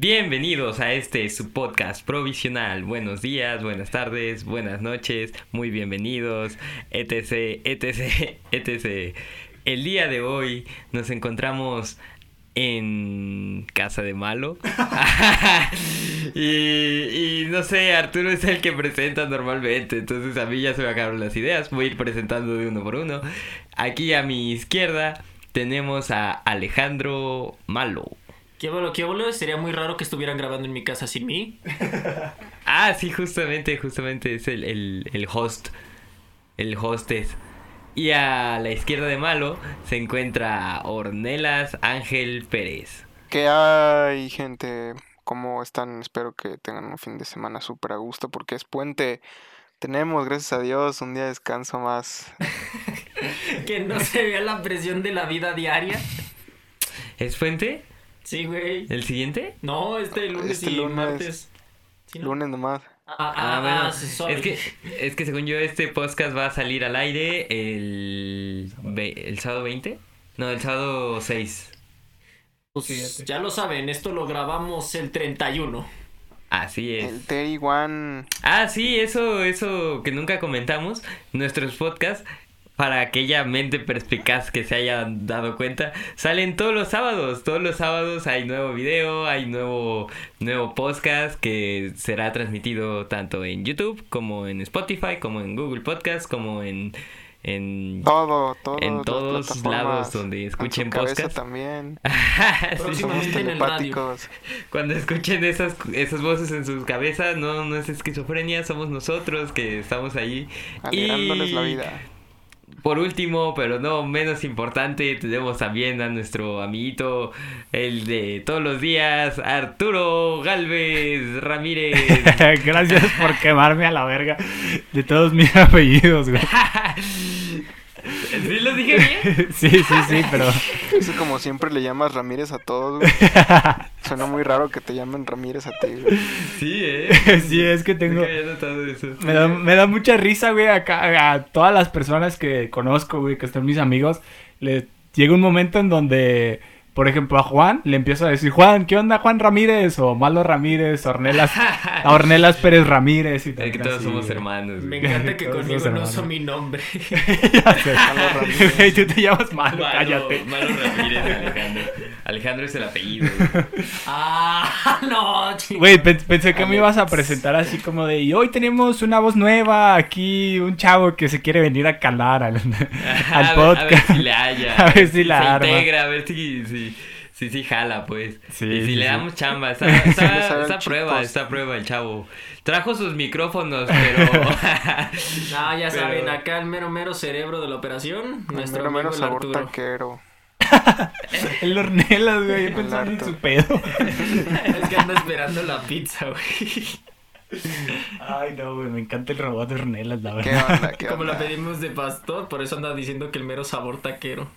Bienvenidos a este su podcast provisional. Buenos días, buenas tardes, buenas noches, muy bienvenidos, etc, etc, etc. El día de hoy nos encontramos en casa de Malo. y, y no sé, Arturo es el que presenta normalmente, entonces a mí ya se me acabaron las ideas. Voy a ir presentando de uno por uno. Aquí a mi izquierda tenemos a Alejandro Malo. ¿Qué boludo? ¿Qué boludo? Sería muy raro que estuvieran grabando en mi casa sin mí. Ah, sí, justamente, justamente es el, el, el host. El hostess. Y a la izquierda de Malo se encuentra Ornelas Ángel Pérez. ¿Qué hay, gente? ¿Cómo están? Espero que tengan un fin de semana súper a gusto porque es puente. Tenemos, gracias a Dios, un día de descanso más. que no se vea la presión de la vida diaria. ¿Es Fuente? Sí, güey. ¿El siguiente? No, este lunes Este y lunes. martes. ¿Sí, no? Lunes nomás. Ah, ah, Ah, bueno, ah, sorry. es que, es que según yo este podcast va a salir al aire el, el sábado 20. No, el sábado 6. Pues, ya lo saben, esto lo grabamos el 31. Así es. El Terry One. Ah, sí, eso, eso que nunca comentamos, nuestros podcasts, para aquella mente perspicaz que se haya dado cuenta, salen todos los sábados, todos los sábados hay nuevo video, hay nuevo, nuevo podcast que será transmitido tanto en YouTube como en Spotify, como en Google Podcast, como en... en Todo, todo. En todos lados donde escuchen podcast. también. Sí, Somos Próximamente en el radio. Cuando escuchen esas, esas voces en sus cabezas, no, no es esquizofrenia, somos nosotros que estamos ahí. Alegrándoles la Y vida. Por último, pero no menos importante, tenemos también a nuestro amiguito, el de todos los días, Arturo Galvez Ramírez. Gracias por quemarme a la verga de todos mis apellidos, güey. ¿Sí los dije bien? Sí, sí, sí, pero Eso como siempre le llamas Ramírez a todos, güey. Suena muy raro que te llamen Ramírez a ti, güey. Sí, ¿eh? sí, es que tengo... Eso. Me da, me da mucha risa, güey, acá a todas las personas que conozco, güey, que están mis amigos. Le llega un momento en donde, por ejemplo, a Juan le empiezo a decir, Juan, ¿qué onda, Juan Ramírez? O Malo Ramírez, Ornelas, a Ornelas Pérez Ramírez. Y Es que todos así, somos güey. hermanos. Me encanta que Todos conmigo no uso mi nombre. Ya sé. Malo Ramírez. Tú te llamas Malo, Malo, cállate. Malo Ramírez, Alejandro. Alejandro es el apellido. güey. ah, no, chico. Güey, pe- pensé que me ibas a presentar así como de, y hoy tenemos una voz nueva, aquí un chavo que se quiere venir a calar al, al a podcast. Ver, a ver si le haya. A ver si la se arma. integra, a ver si, si, si, si jala, pues. Sí, y si sí, le sí. damos chamba. Está, está, está prueba, está prueba el chavo. Trajo sus micrófonos, pero... No, ya Pero- saben, acá el mero mero cerebro de la operación. El Nuestro mero mero amigo sabor Arturo. taquero. El Ornelas, güey, yo El pensando en su pedo. Es que anda esperando la pizza, güey. Ay, no, güey, me encanta el robot de Ornelas, la ¿Qué verdad. onda? ¿Qué Como la pedimos de pastor, por eso anda diciendo que el mero sabor taquero.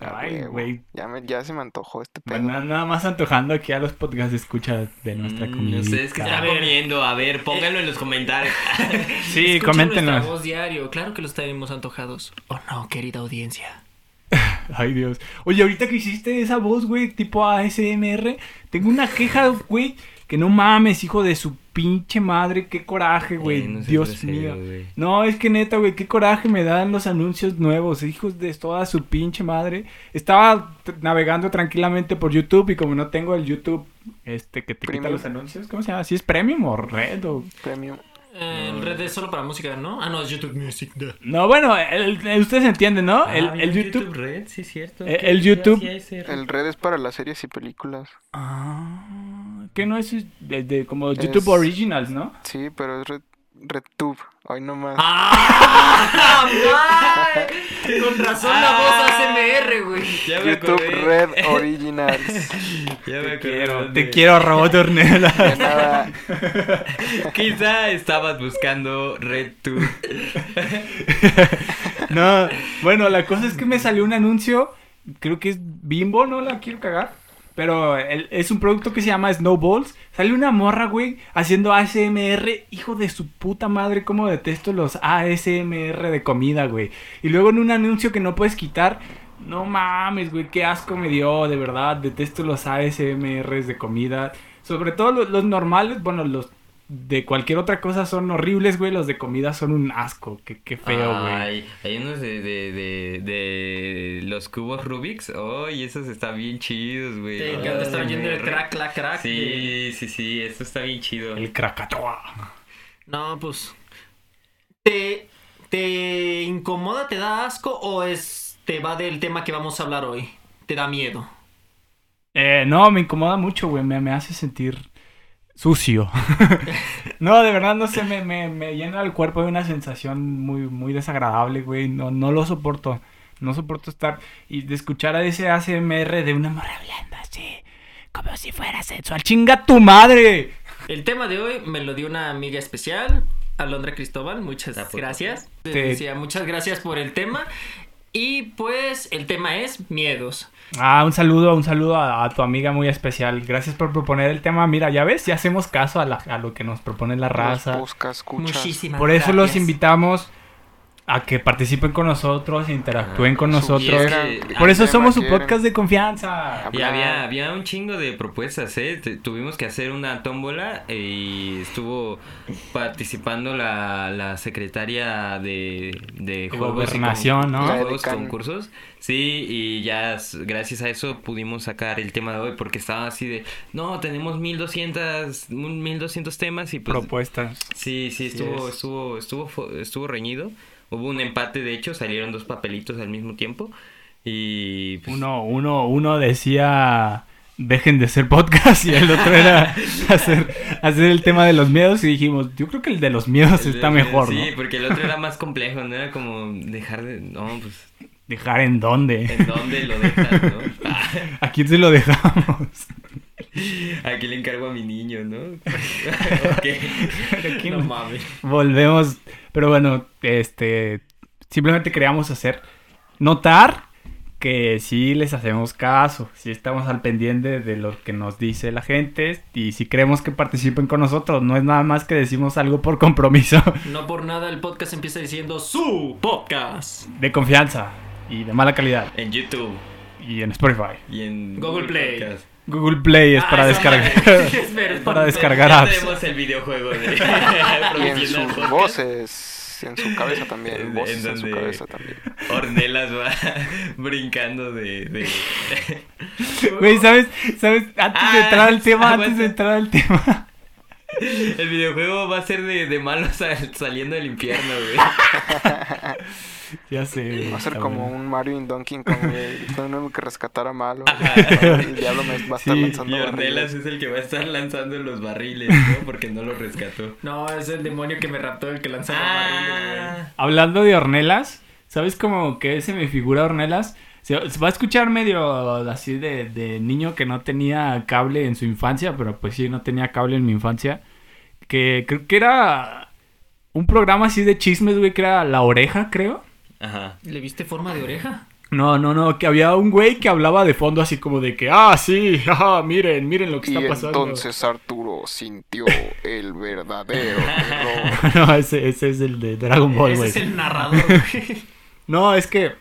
Ay, güey. Ya, me, ya se me antojó este pedo. Bueno, nada más antojando aquí a los podcasts de escucha de nuestra Mm, comunidad. Ustedes que A están ver. comiendo, a ver, pónganlo en los comentarios. Sí, Escuchen coméntenos. voz diario, claro que los tenemos antojados. ¿O no, querida audiencia? Ay, Dios. Oye, ahorita que hiciste esa voz, güey, tipo ASMR, tengo una queja, güey, que no mames, hijo de su pinche madre, qué coraje, güey. Eh, no Dios mío. No, es que neta, güey, qué coraje me dan los anuncios nuevos, hijos de toda su pinche madre. Estaba navegando tranquilamente por YouTube y como no tengo el YouTube, este, que te quita Premium. los anuncios, ¿cómo se llama? ¿Si es Premium o Red o...? Premium. Eh, el red es solo para música, ¿no? Ah, no, es YouTube Music. No, bueno, el- el- ustedes entienden, ¿no? el, Ah, el mira, YouTube... Red, sí, cierto. Eh, ¿Qué- el YouTube-? El red es para las series y películas. Ah, que no es de, de como Es- YouTube Originals, ¿no? Sí, pero es red, RedTube. Hoy nomás. ¡Ah! ¡Ay! Con razón la voz ASMR, güey. Ya me YouTube acordé. Red Originals. Ya me Te quiero, te quiero, Robot Ornella. De nada. Quizá estabas buscando RedTube. no, bueno, la cosa es que me salió un anuncio, creo que es Bimbo, no la quiero cagar. Pero es un producto que se llama Snowballs. Sale una morra, güey, haciendo ASMR. Hijo de su puta madre, cómo detesto los ASMR de comida, güey. Y luego en un anuncio que no puedes quitar, No mames, güey, qué asco me dio, de verdad. Detesto los ASMRs de comida. Sobre todo los normales, bueno, los de cualquier otra cosa son horribles, güey. Los de comida son un asco. Qué, qué feo, güey. Ay, hay unos de, de, de, de los cubos Rubik's. Oh, y esos están bien chidos, güey. Te encanta estar Ay, oyendo el crack, crack, crack. Sí, sí, sí, eso está bien chido. El Krakatoa. No, pues. ¿Te, ¿Te incomoda, te da asco o es te va del tema que vamos a hablar hoy? ¿Te da miedo? Eh, no, me incomoda mucho, güey. Me, me hace sentir sucio. no, de verdad, no sé, me, me, me llena el cuerpo de una sensación muy, muy desagradable, güey. No, no lo soporto. No soporto estar y de escuchar a ese ASMR de una morra hablando así, como si fuera sensual. ¡Chinga tu madre! El tema de hoy me lo dio una amiga especial, Alondra Cristóbal. Muchas Ah, gracias. Te- Decía, muchas gracias por el tema. Y pues el tema es miedos. Ah, un saludo, un saludo a, a tu amiga muy especial. Gracias por proponer el tema. Mira, ya ves, ya hacemos caso a, la- a lo que nos propone la raza. Busca. Muchísimas Por eso los invitamos a que participen con nosotros, interactúen con nosotros. Que- Por eso somos su podcast de confianza. Y había, había un chingo de propuestas, ¿eh? Te- tuvimos que hacer una tómbola y estuvo participando la, la secretaria de, de juegos y Gobernación, con- ¿no? La juegos, decana. concursos. Sí, y ya gracias a eso pudimos sacar el tema de hoy porque estaba así de, no, tenemos 1200, 1200 temas y pues... Propuestas. Sí, sí, estuvo, es. estuvo, estuvo, estuvo reñido. Hubo un empate, de hecho, salieron dos papelitos al mismo tiempo. Y pues, Uno, uno, uno decía dejen de ser podcast y el otro era hacer, hacer el tema de los miedos y dijimos, yo creo que el de los miedos el- está mejor, Sí, ¿no? porque el otro era más complejo, no era como dejar de... No, pues, Dejar en dónde. ¿en dónde lo dejas, no? ¿A quién se lo dejamos? Aquí le encargo a mi niño, ¿no? No mames. Volvemos, pero bueno, este, simplemente queríamos hacer notar que sí les hacemos caso, sí estamos al pendiente de lo que nos dice la gente y si queremos que participen con nosotros, no es nada más que decimos algo por compromiso No por nada el podcast empieza diciendo su podcast. de confianza y de mala calidad En YouTube y en Spotify. y en Google Play. Podcast. Google Play es Ah, para descargar es para descargar Ya apps. tenemos el videojuego de Y en sus Podcast. voces, en su cabeza también. En- voces en en, su donde- cabeza también. Ornelas va brincando de... de... Güey, ¿sabes? ¿Sabes? Antes de Ah, entrar al tema, aguanta. antes de entrar al tema. El videojuego va a ser de, de malos sal- saliendo del infierno, güey. Ya sé. Va a ser como un Mario en Donkey Kong, güey. Tengo que rescatar a Malo. El diablo me va a estar Sí, lanzando Y Ornelas barriles. es el que va a estar lanzando los barriles, ¿no? Porque no los rescató. No, es el demonio que me raptó el que lanza los barriles, güey. Ah, Hablando de Ornelas, ¿sabes cómo que se me figura Ornelas? Se, se va a escuchar medio así de, de niño que no tenía cable en su infancia, pero pues sí, no tenía cable en mi infancia. Que creo que era un programa así de chismes, güey, que era La Oreja, creo. Ajá. ¿Le viste forma de oreja? No, no, no, que había un güey que hablaba de fondo así como de que, ah, sí, ah, miren, miren lo que Y está pasando. entonces Arturo sintió el verdadero terror. no, ese, ese es el de Dragon Ball, Ese güey. es el narrador, güey. No, es que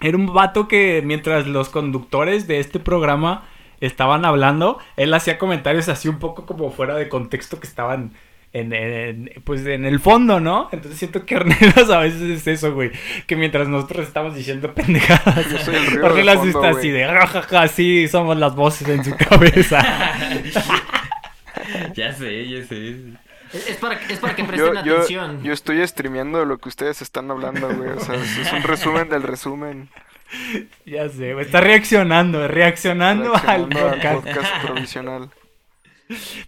era un vato que mientras los conductores de este programa estaban hablando, él hacía comentarios así un poco como fuera de contexto que estaban en, en- pues en el fondo, ¿no? Entonces siento que Ornelas a veces es eso, güey. Que mientras nosotros estamos diciendo pendejadas, fondo, está así de, jajaja, sí, somos las voces en su cabeza. Ya sé, ya sé. Es para, es para que presten Yo, yo, atención. yo estoy streameando lo que ustedes están hablando, güey. O sea, es un resumen del resumen. ya sé, güey. Está reaccionando, reaccionando, al Reaccionando al podcast. podcast provisional.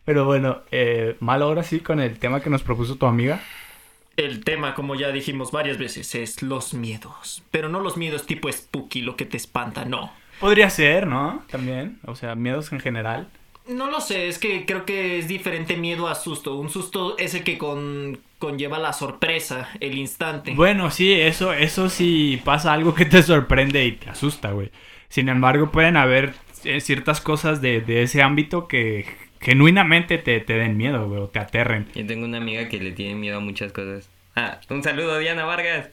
Pero bueno, eh, mal ahora sí con el tema que nos propuso tu amiga. El tema, como ya dijimos varias veces, es los miedos. Pero no los miedos tipo spooky, lo que te espanta, no. Podría ser, ¿no? También, o sea, miedos en general. No lo sé, es que creo que es diferente miedo a susto. Un susto es el que con, conlleva la sorpresa, el instante. Bueno, sí, eso, eso sí pasa algo que te sorprende y te asusta, güey. Sin embargo, pueden haber eh, ciertas cosas de, de ese ámbito que genuinamente te, te den miedo, güey, o te aterren. Yo tengo una amiga que le tiene miedo a muchas cosas. Ah, un saludo, Diana Vargas.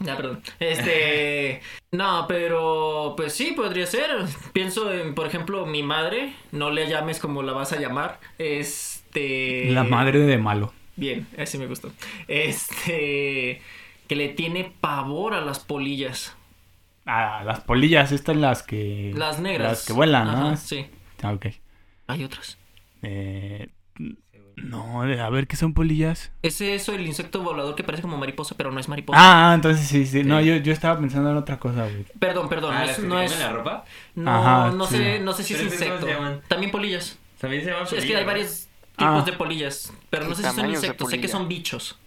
Ya, perdón. Este. no, pero. Pues sí, podría ser. Pienso en, por ejemplo, mi madre. No le llames como la vas a llamar. Este. La madre de malo. Bien, así me gustó. Este. Que le tiene pavor a las polillas. Ah, las polillas, estas las que... Las negras. Las que vuelan, ¿no? Ajá, sí. Ah, ok. Hay otras. Eh, no, a ver, ¿qué son polillas? Es eso, el insecto volador que parece como mariposa, pero no es mariposa. Ah, ah, entonces sí, sí. No, yo, yo estaba pensando en otra cosa, güey. Perdón, perdón. Ah, no ¿las es. que No, es, la ropa? no, Ajá, no sí. sé, no sé si es Pero esas, ¿cómo insecto. se llaman? También polillas. También se llama es que hay varios tipos Ah. de polillas. Pero no sé si son insectos, sé que son bichos.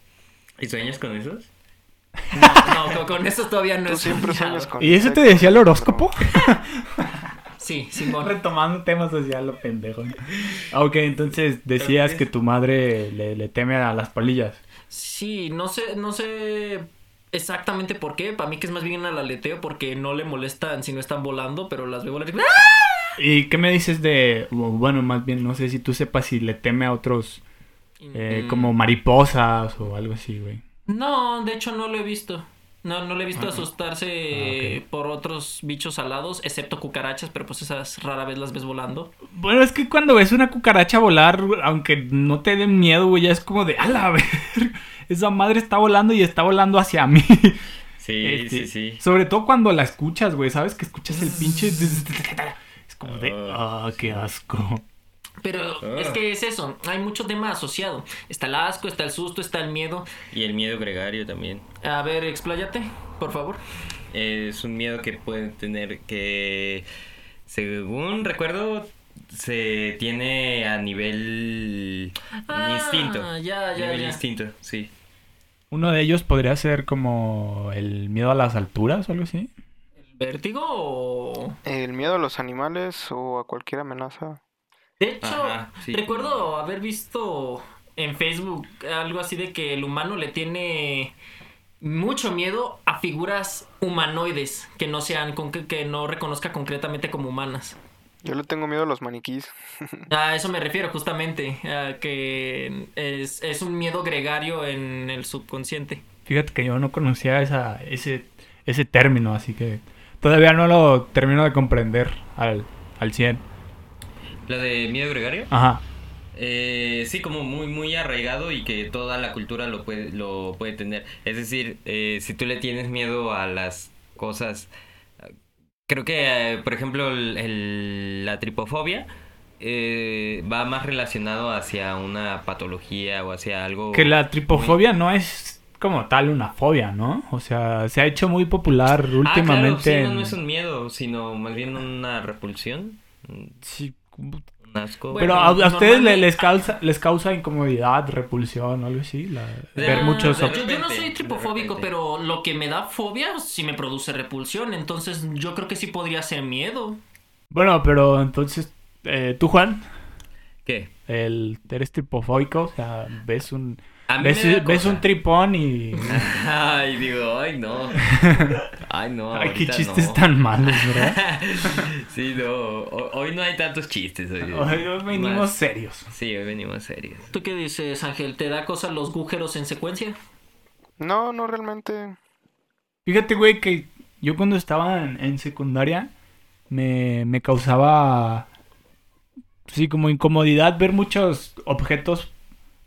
¿Y sueñas con esos? No, no, con, con eso todavía no Tú es siempre sueñas con ¿Y eso te decía el horóscopo? Sí, Simón. Retomando temas social, lo pendejo. Ah, Ok, entonces decías que tu madre le, le teme a las polillas. Sí, no sé, no sé exactamente por qué. Para mí que es más bien al aleteo porque no le molestan si no están volando, pero las veo volar. y- ¿Y qué me dices de, bueno, más bien no sé si tú sepas si le teme a otros eh, Mm, como mariposas o algo así, güey? No, de hecho no lo he visto. No, no le he visto Ah. asustarse Ah, por otros bichos alados, excepto cucarachas, pero pues esas rara vez las ves volando. Bueno, es que cuando ves una cucaracha volar, aunque no te den miedo, güey, ya es como de, a la ver, esa madre está volando y está volando hacia mí. Sí, Este, sí, sí. Sobre todo cuando la escuchas, güey, ¿sabes? Que escuchas el pinche... Es como de, ah, qué asco. Pero Ah. es que es eso, hay mucho tema asociado. Está el asco, está el susto, está el miedo. Y el miedo gregario también. A ver, expláyate, por favor. Es un miedo que pueden tener que, según recuerdo, se tiene a nivel Ah, instinto. ya, ya, nivel ya. instinto, sí. Uno de ellos podría ser como el miedo a las alturas o algo así. ¿El vértigo o...? El miedo a los animales o a cualquier amenaza. De hecho, Ajá, sí. recuerdo haber visto en Facebook algo así de que el humano le tiene mucho miedo a figuras humanoides que no sean con que, que no reconozca concretamente como humanas. Yo le tengo miedo a los maniquís. A eso me refiero justamente, a que es, es un miedo gregario en el subconsciente. Fíjate que yo no conocía esa, ese, ese término, así que todavía no lo termino de comprender al, al 100. ¿Lo de miedo gregario? Ajá. Eh, sí, como muy, muy arraigado y que toda la cultura lo puede, lo puede tener. Es decir, eh, si tú le tienes miedo a las cosas, creo que, eh, por ejemplo, el- el- la tripofobia eh, va más relacionado hacia una patología o hacia algo... Que la tripofobia no es como tal una fobia, ¿no? O sea, se ha hecho muy popular Ah, claro, últimamente. sí, no, en- no es un miedo, sino más bien una repulsión, Sí, un asco. Bueno, Pero a, a ustedes les causa les causa incomodidad, repulsión algo así, la- De- ver muchos de ob- Yo, no soy de tripofóbico, pero lo que me da fobia sí me produce repulsión. Entonces yo creo que sí podría ser miedo. Bueno, pero entonces eh, tú Juan, ¿Qué? el eres tripofóbico, o sea, ves un A mí ves, un tripón y Ay, digo, ay, no. Ay, no. ay, qué chistes no. tan malos, ¿verdad? sí, no. ho- Hoy no hay tantos chistes. Hoy, Hoy hoy venimos Más- serios. Sí, hoy venimos serios. ¿Tú qué dices, Ángel? ¿Te da cosa los agujeros en secuencia? No, no realmente. Fíjate, güey, que yo cuando estaba en, en secundaria me, me causaba, sí, como incomodidad ver muchos objetos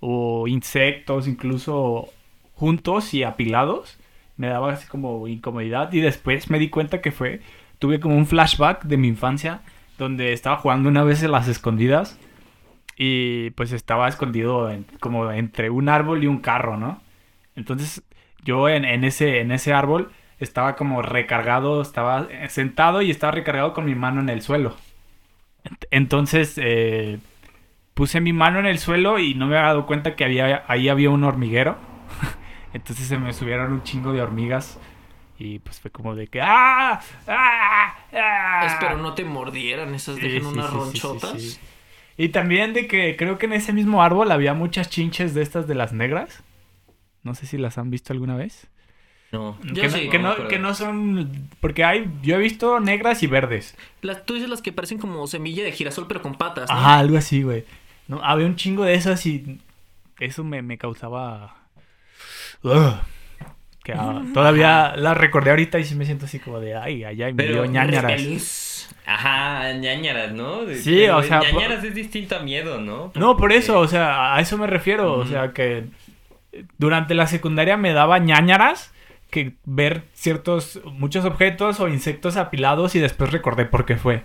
o insectos incluso juntos y apilados. Me daba así como incomodidad y después me di cuenta que fue, tuve como un flashback de mi infancia donde estaba jugando una vez en las escondidas y pues estaba escondido como entre un árbol y un carro, ¿no? Entonces yo en, ese, en ese árbol estaba como recargado, estaba eh, sentado y estaba recargado con mi mano en el suelo. Ent- Entonces eh, puse mi mano en el suelo y no me había dado cuenta que había, ahí había un hormiguero. Entonces se me subieron un chingo de hormigas y pues fue como de que ¡ah! ¡ah! ¡ah! Espero no te mordieran, esas Sí, dejan sí, unas sí, sí, sí, ronchotas. sí. Y también de que creo que en ese mismo árbol había muchas chinches de estas de las negras. No sé si las han visto alguna vez. No. Que, sí. no, que, no, acuerdo. que no son... Porque hay... Yo he visto negras y verdes. Las, tú dices las que parecen como semilla de girasol, pero con patas, ¿no? Ajá, algo así, güey. No, había un chingo de esas y eso me, me causaba... Ugh. Que ah, todavía la recordé ahorita y sí me siento así como de, ay, ay, ay, me dio ñañaras. Feliz. Ajá, ñañaras, ¿no? De- Sí, pero o sea, ñañaras es distinto a miedo, ¿no? No, por eso, o sea, a eso me refiero. O sea, que durante la secundaria me daba ñañaras que ver ciertos, muchos objetos o insectos apilados y después recordé por qué fue.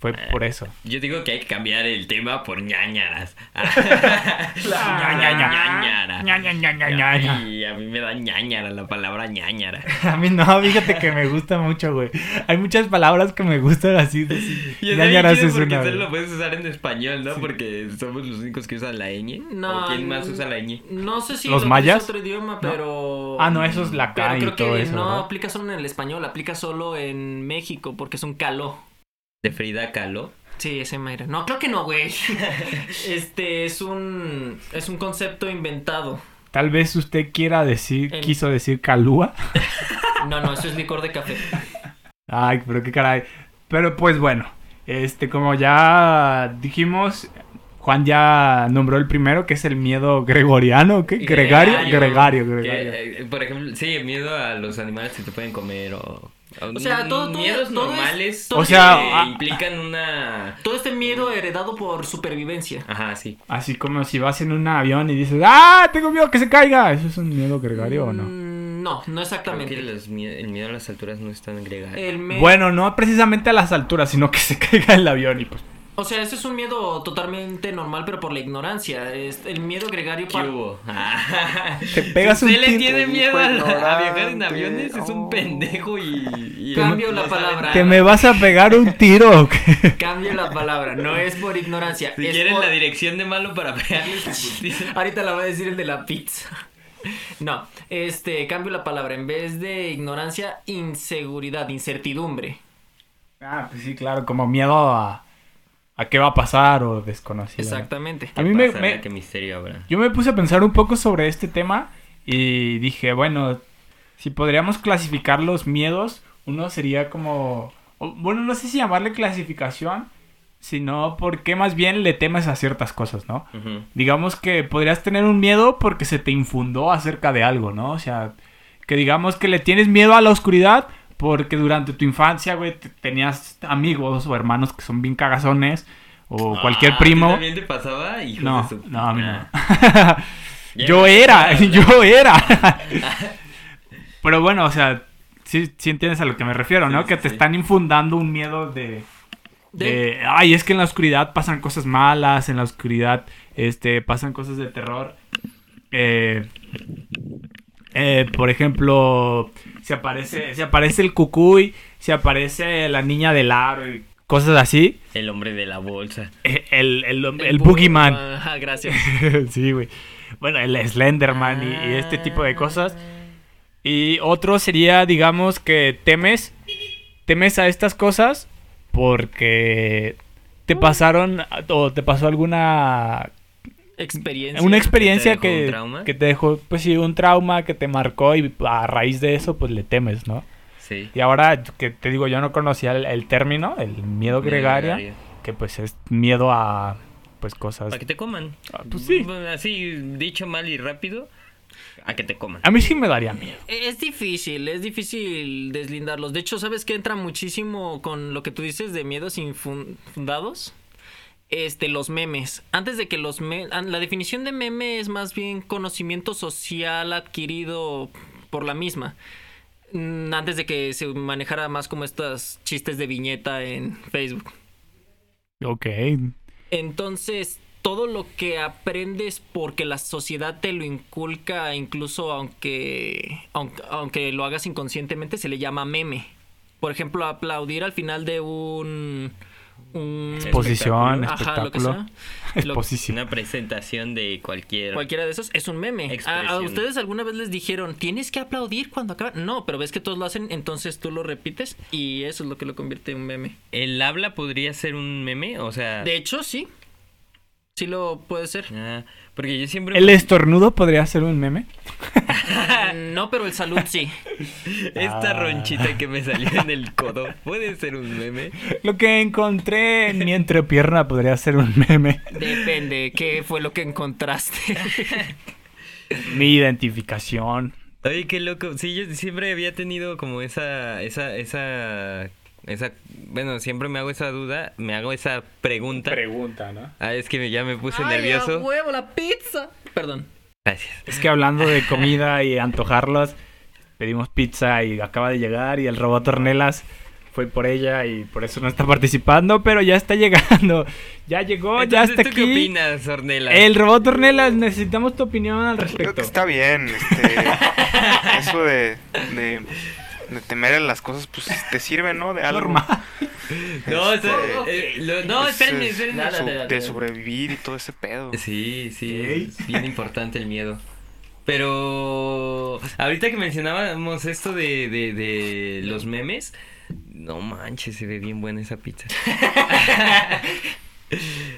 Fue por eso. Yo digo que hay que cambiar el tema por ñañaras. ña, ña, ña. ñañara. Ña, ña, ña, ña, ña, ña. Ay, a mí me da ñañara la palabra ñañara. A mí no, fíjate que me gusta mucho, güey. Hay muchas palabras que me gustan así. de- Y es ñañaras es porque una. solo lo puedes usar en español, ¿no? Porque somos los únicos que usan la ñ. No, ¿O quién más usa la ñ? No sé si ¿Los lo mayas? utiliza otro idioma, pero. Ah, no, eso es la Pero K y creo todo que eso, no ¿verdad? aplica solo en el español, aplica solo en México porque es un caló. De Frida Kahlo. Sí, ese Mayra. No, creo que no, güey. este es un es un concepto inventado. Tal vez usted quiera decir, quiso decir calúa. No, no, eso es licor de café. Ay, pero qué caray. Pero pues bueno, este, como ya dijimos, Juan ya nombró el primero, que es el miedo gregoriano, ¿qué? Gregario, gregario, gregario. eh, por ejemplo, sí, el miedo a los animales que te pueden comer o... O sea, todo- todo- Miedos todo es- normales todo O que sea, ah- implican una... Todo este miedo heredado por supervivencia. Ajá, sí. Así como si vas en un avión y dices, ¡ah! Tengo miedo que se caiga. ¿Eso es un miedo gregario o no? Mm, No, no Creo exactamente. que los mie- el miedo a las alturas no es tan gregario. Bueno, no precisamente a las alturas, sino que se caiga el avión y pues. O sea, ese es un miedo totalmente normal, pero por la ignorancia. Es el miedo gregario ¿Qué hubo? Te pegas si un usted le tiene miedo a, a viajar en aviones, es un Oh. pendejo y... y Cambio no la palabra. ¿Que me vas a pegar un tiro? Cambio la palabra, no es por ignorancia. Si es quieren por- la dirección de malo para pegarle su putiza. Ahorita la voy a decir el de la pizza. No, este, cambio la palabra. En vez de ignorancia, inseguridad, incertidumbre. Ah, pues sí, claro, como miedo a. a qué va a pasar o desconocido. ¿no? Exactamente. A mí me- ¿Qué misterio habrá? Yo me puse a pensar un poco sobre este tema y dije, bueno, si podríamos clasificar los miedos, uno sería como, bueno, no sé si llamarle clasificación, sino porque más bien le temes a ciertas cosas, ¿no? Digamos que podrías tener un miedo porque se te infundó acerca de algo, ¿no? O sea, que digamos que le tienes miedo a la oscuridad porque durante tu infancia, güey, te- tenías amigos o hermanos que son bien cagazones o cualquier Ah, ¿a ti primo. también te pasaba? Hijos No, de no, a mí no. Ah. Yo era, yo era. Pero bueno, o sea, sí, sí entiendes a lo que me refiero, ¿no? Sí, que te sí. están infundando un miedo de, De- de, ay, es que en la oscuridad pasan cosas malas, en la oscuridad, este, pasan cosas de terror. Eh, eh, por ejemplo, se aparece, se aparece el cucuy, se aparece la niña del aro y cosas así. El hombre de la bolsa. Eh, El, el, el, bu- boogeyman. Ajá, gracias. sí, güey. Bueno, el Slenderman y, y este tipo de cosas. Y otro sería, digamos, que temes, temes a estas cosas porque te pasaron o te pasó alguna Experiencia. una experiencia dejó un que, trauma? que te dejó, pues sí, un trauma que te marcó y a raíz de eso, pues le temes, ¿no? Sí. Y ahora que te digo, yo no conocía el, el término, el miedo gregario, que pues es miedo a, pues cosas... Para que te coman. Ah, pues sí. Así, dicho mal y rápido, a que te coman. A mí sí me daría miedo. Es difícil, es difícil deslindarlos. De hecho, ¿sabes qué entra muchísimo con lo que tú dices de miedos infundados? Este, los memes. Antes de que los memes... La definición de meme es más bien conocimiento social adquirido por la misma. Mm, Antes de que se manejara más como estos chistes de viñeta en Facebook. Ok. Entonces, todo lo que aprendes porque la sociedad te lo inculca, incluso aunque, aunque, aunque lo hagas inconscientemente, se le llama meme. Por ejemplo, aplaudir al final de un... un Exposición, Ajá, lo que espectáculo. sea. Lo- Exposición. Una presentación de cualquier... Cualquiera de esos es un meme. ¿A, ustedes alguna vez les dijeron, tienes que aplaudir cuando acaba? No, pero ves que todos lo hacen, entonces tú lo repites y eso es lo que lo convierte en un meme. ¿El habla podría ser un meme? O sea... De hecho, sí. Sí lo puede ser. Ah, porque yo siempre... ¿El estornudo podría ser un meme? no, pero el salud sí. Esta Ah. ronchita que me salió en el codo, ¿puede ser un meme? Lo que encontré en mi entrepierna podría ser un meme. Depende, ¿qué fue lo que encontraste? Mi identificación. Oye, qué loco. Sí, yo siempre había tenido como esa, esa, esa, esa, bueno, siempre me hago esa duda, me hago esa pregunta. Pregunta, ¿no? ah, es que me- ya me puse Ay, a nervioso. huevo, la pizza. Perdón. Gracias. Es que hablando de comida y antojarlos, pedimos pizza y acaba de llegar y el robot Ornelas fue por ella y por eso no está participando, pero ya está llegando. Ya llegó, ya está ¿tú aquí. qué opinas, Ornella? El robot Ornelas, necesitamos tu opinión al Creo que respecto. está bien, este, eso de, de, de temer a las cosas, pues te sirve, ¿no? De algo. Normal. No, Este, o sea, eh, lo- no, pues, espérenme, es espérenme. Dale. de sobrevivir y todo ese pedo. Sí, sí, es bien importante el miedo. Pero ahorita que mencionábamos esto de, de, de los memes, no manches, se ve bien buena esa pizza.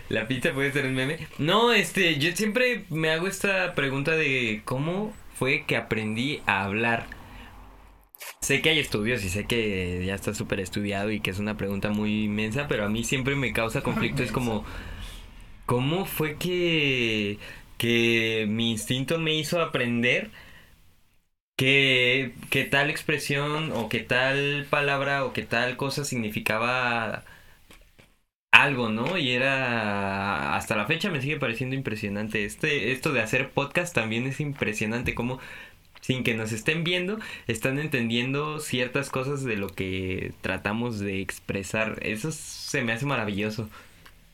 La pizza puede ser un meme. No, este, yo siempre me hago esta pregunta de cómo fue que aprendí a hablar. Sé que hay estudios y sé que ya está súper estudiado y que es una pregunta muy inmensa, pero a mí siempre me causa conflicto. Es como, ¿cómo fue que, que mi instinto me hizo aprender que, que tal expresión o que tal palabra o que tal cosa significaba algo, ¿no? Y era hasta la fecha me sigue pareciendo impresionante. Este esto de hacer podcast también es impresionante como sin que nos estén viendo, están entendiendo ciertas cosas de lo que tratamos de expresar. Eso se me hace maravilloso.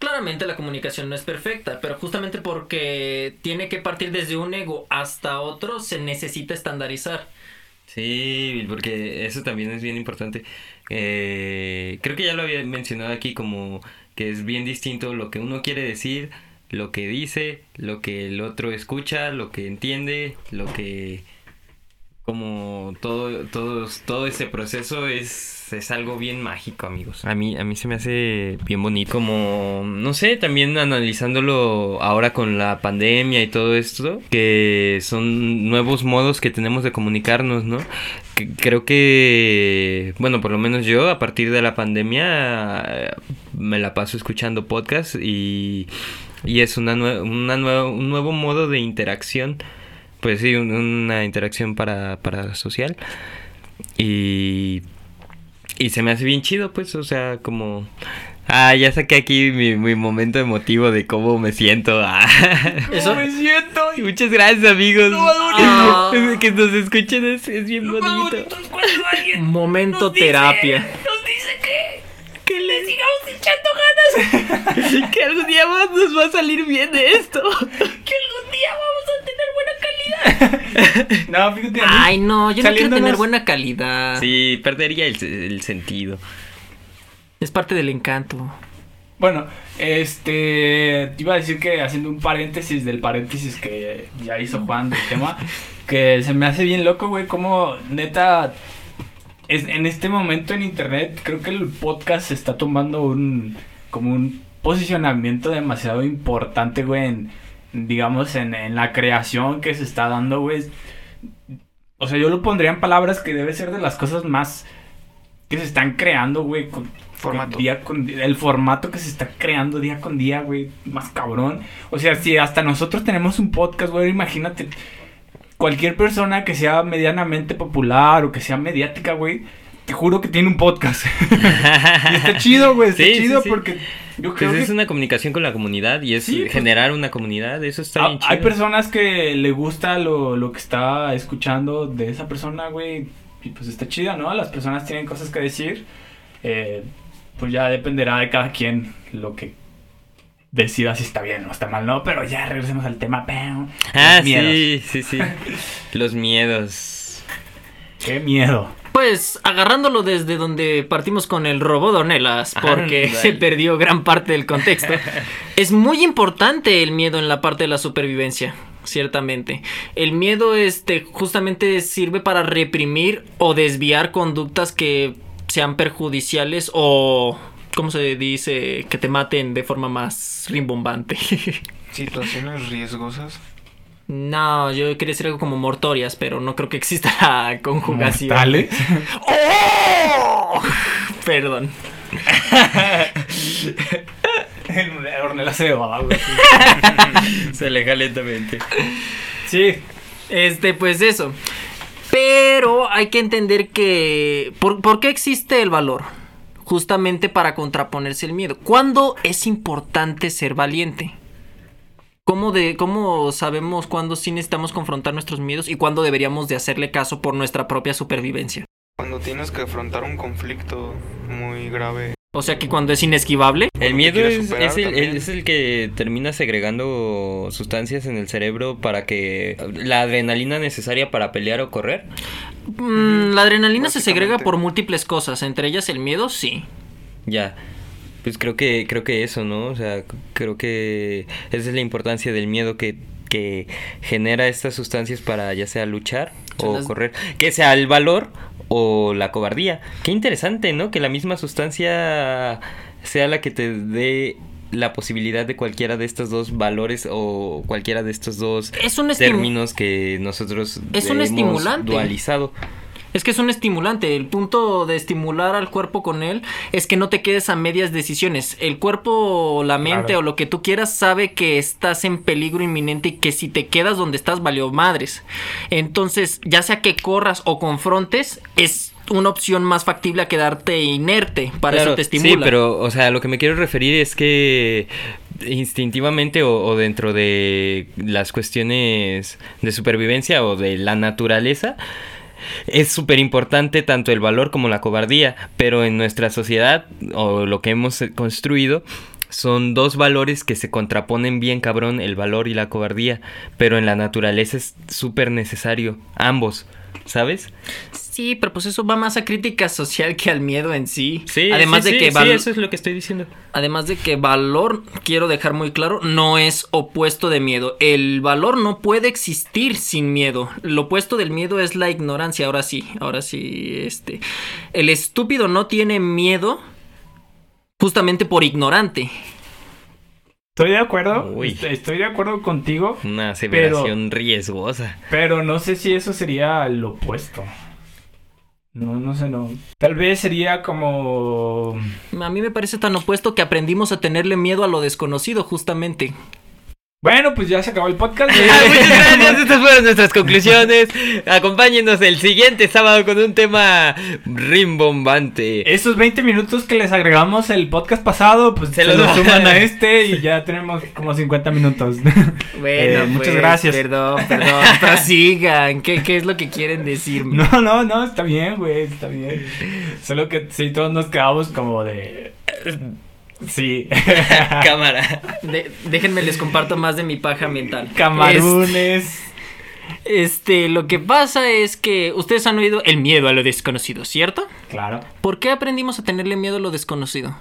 Claramente la comunicación no es perfecta, pero justamente porque tiene que partir desde un ego hasta otro, se necesita estandarizar. Sí, porque eso también es bien importante. Eh, creo que ya lo había mencionado aquí como que es bien distinto lo que uno quiere decir, lo que dice, lo que el otro escucha, lo que entiende, lo que como todo todo todo ese proceso es es algo bien mágico, amigos. A mí a mí se me hace bien bonito como no sé, también analizándolo ahora con la pandemia y todo esto, que son nuevos modos que tenemos de comunicarnos, ¿no? Que- creo que bueno, por lo menos yo a partir de la pandemia me la paso escuchando podcasts y y es una, nue- una un nuevo modo de interacción pues sí, un- una interacción para, para social. Y, y se me hace bien chido, pues, o sea, como... Ah, ya saqué aquí mi, mi momento emotivo de cómo me siento. Ah. Eso- me siento? Y muchas gracias, amigos. Ah. que nos escuchen es, es bien bonito. Momento terapia. Que le sigamos echando ganas. que algún día más nos va a salir bien de esto. que algún día vamos a tener buena calidad. No, fíjate. Ay, no, yo no quiero tener buena calidad. Sí, perdería el, el sentido. Es parte del encanto. Bueno, este. Iba a decir que haciendo un paréntesis del paréntesis que ya hizo Juan del tema, que se me hace bien loco, güey, como neta. Es, en este momento en internet, creo que el podcast está tomando un. como un posicionamiento demasiado importante, güey, en. Digamos, en, en la creación que se está dando, güey. O sea, yo lo pondría en palabras que debe ser de las cosas más que se están creando, güey, con, Formato. con día con el formato que se está creando día con día, güey, más cabrón. O sea, si hasta nosotros tenemos un podcast, güey, imagínate cualquier persona que sea medianamente popular o que sea mediática, güey, te juro que tiene un podcast. y está chido, güey, está Sí, sí, chido sí. porque yo creo Pues es que una comunicación con la comunidad y es Sí, pues- generar una comunidad, eso está ha- bien chido. hay personas que le gusta lo, lo que está escuchando de esa persona, güey, y pues está chido, ¿no? Las personas tienen cosas que decir. eh, pues ya dependerá de cada quien lo que decida si está bien o está mal, ¿no? Pero ya regresemos al tema. ¡pam! Ah, sí, sí, sí. Los miedos. ¡Qué miedo! Pues agarrándolo desde donde partimos con el robot de Ornelas, porque se perdió gran parte del contexto. es muy importante el miedo en la parte de la supervivencia, ciertamente. El miedo este justamente sirve para reprimir o desviar conductas que sean perjudiciales o ¿cómo se dice? que te maten de forma más rimbombante. Situaciones riesgosas. No, yo quería decir algo como mortorias, pero no creo que exista la conjugación. ¿Mortales? ¡Oh! Perdón. El va, güey. Se aleja lentamente. Sí. Este, pues eso. hay que entender que... ¿por, por qué existe el valor? Justamente para contraponerse el miedo. ¿Cuándo es importante ser valiente? ¿Cómo, de, ¿Cómo sabemos cuándo sí necesitamos confrontar nuestros miedos y cuándo deberíamos de hacerle caso por nuestra propia supervivencia? Cuando tienes que afrontar un conflicto muy grave. O sea que cuando es inesquivable. El miedo es, es el, el- es el que termina segregando sustancias en el cerebro para que la adrenalina necesaria para pelear o correr. Mm, la adrenalina se segrega por múltiples cosas, entre ellas el miedo, sí. Ya. Pues creo que creo que eso, ¿no? O sea, creo que esa es la importancia del miedo que que genera estas sustancias para ya sea luchar o las- correr, que sea el valor o la cobardía. Qué interesante, ¿no? Que la misma sustancia sea la que te dé la posibilidad de cualquiera de estos dos valores o cualquiera de estos dos Es un términos que nosotros Es un hemos estimulante. dualizado. Es que es un estimulante. El punto de estimular al cuerpo con él es que no te quedes a medias decisiones. El cuerpo la mente Claro. o lo que tú quieras sabe que estás en peligro inminente y que si te quedas donde estás valió madres. Entonces, ya sea que corras o confrontes, es una opción más factible a quedarte inerte. Para Claro, eso te estimula. Sí, pero, o sea, a lo que me quiero referir es que instintivamente o, o dentro de las cuestiones de supervivencia o de la naturaleza, es súper importante tanto el valor como la cobardía, pero en nuestra sociedad o lo que hemos construido son dos valores que se contraponen bien cabrón, el valor y la cobardía, pero en la naturaleza es súper necesario, ambos, ¿sabes? Sí, pero pues eso va más a crítica social que al miedo en sí. Sí, además sí, de que sí, eso es lo que estoy diciendo. Además de que valor, quiero dejar muy claro, no es opuesto de miedo. El valor no puede existir sin miedo. Lo opuesto del miedo es la ignorancia. Ahora sí, ahora sí, este. El estúpido no tiene miedo justamente por ignorante. Estoy de acuerdo. Uy. est- Estoy de acuerdo contigo. Una aseveración riesgosa. Pero no sé si eso sería lo opuesto. No, no sé, no. Tal vez sería como. A mí me parece tan opuesto que aprendimos a tenerle miedo a lo desconocido, justamente. Bueno, pues ya se acabó el podcast. Muchas gracias, estas fueron nuestras conclusiones. Acompáñenos el siguiente sábado con un tema rimbombante. Esos 20 minutos que les agregamos el podcast pasado, pues Se se, los suman a este y ya tenemos como 50 minutos. Bueno, Eh, muchas pues, gracias. Perdón, perdón. Prosigan. ¿Qué, ¿Qué es lo que quieren decirme? No, no, no, está bien, güey, está bien. Solo que sí, todos nos quedamos como de... Sí. Cámara. De- déjenme les comparto más de mi paja mental. Camarones. Este, lo que pasa es que ustedes han oído el miedo a lo desconocido, ¿cierto? Claro. ¿Por qué aprendimos a tenerle miedo a lo desconocido?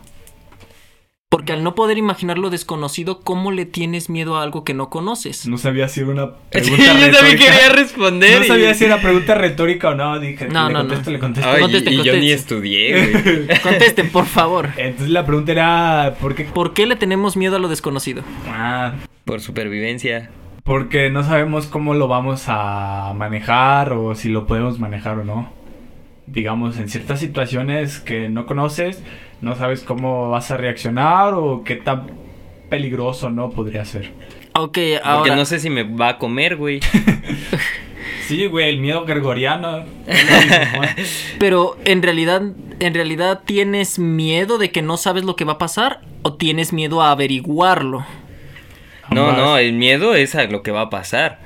Porque al no poder imaginar lo desconocido, ¿cómo le tienes miedo a algo que no conoces? No sabía si era una Sí, pregunta yo también retórica. quería responder. No y- sabía si era pregunta retórica o no. Dije, No, le no, contesto, no. le contesto. Ay, Conteste, y yo ni estudié, güey. Contesten, por favor. Entonces la pregunta era, ¿por qué? ¿Por qué le tenemos miedo a lo desconocido? Ah, Por supervivencia. porque no sabemos cómo lo vamos a manejar o si lo podemos manejar o no. Digamos, en ciertas situaciones que no conoces, no sabes cómo vas a reaccionar o qué tan peligroso no podría ser. Ok, Porque ahora. no sé si me va a comer, güey. Sí, güey, el miedo gregoriano. Pero en realidad, en realidad tienes miedo de que no sabes lo que va a pasar o tienes miedo a averiguarlo, No, no, el miedo es a lo que va a pasar.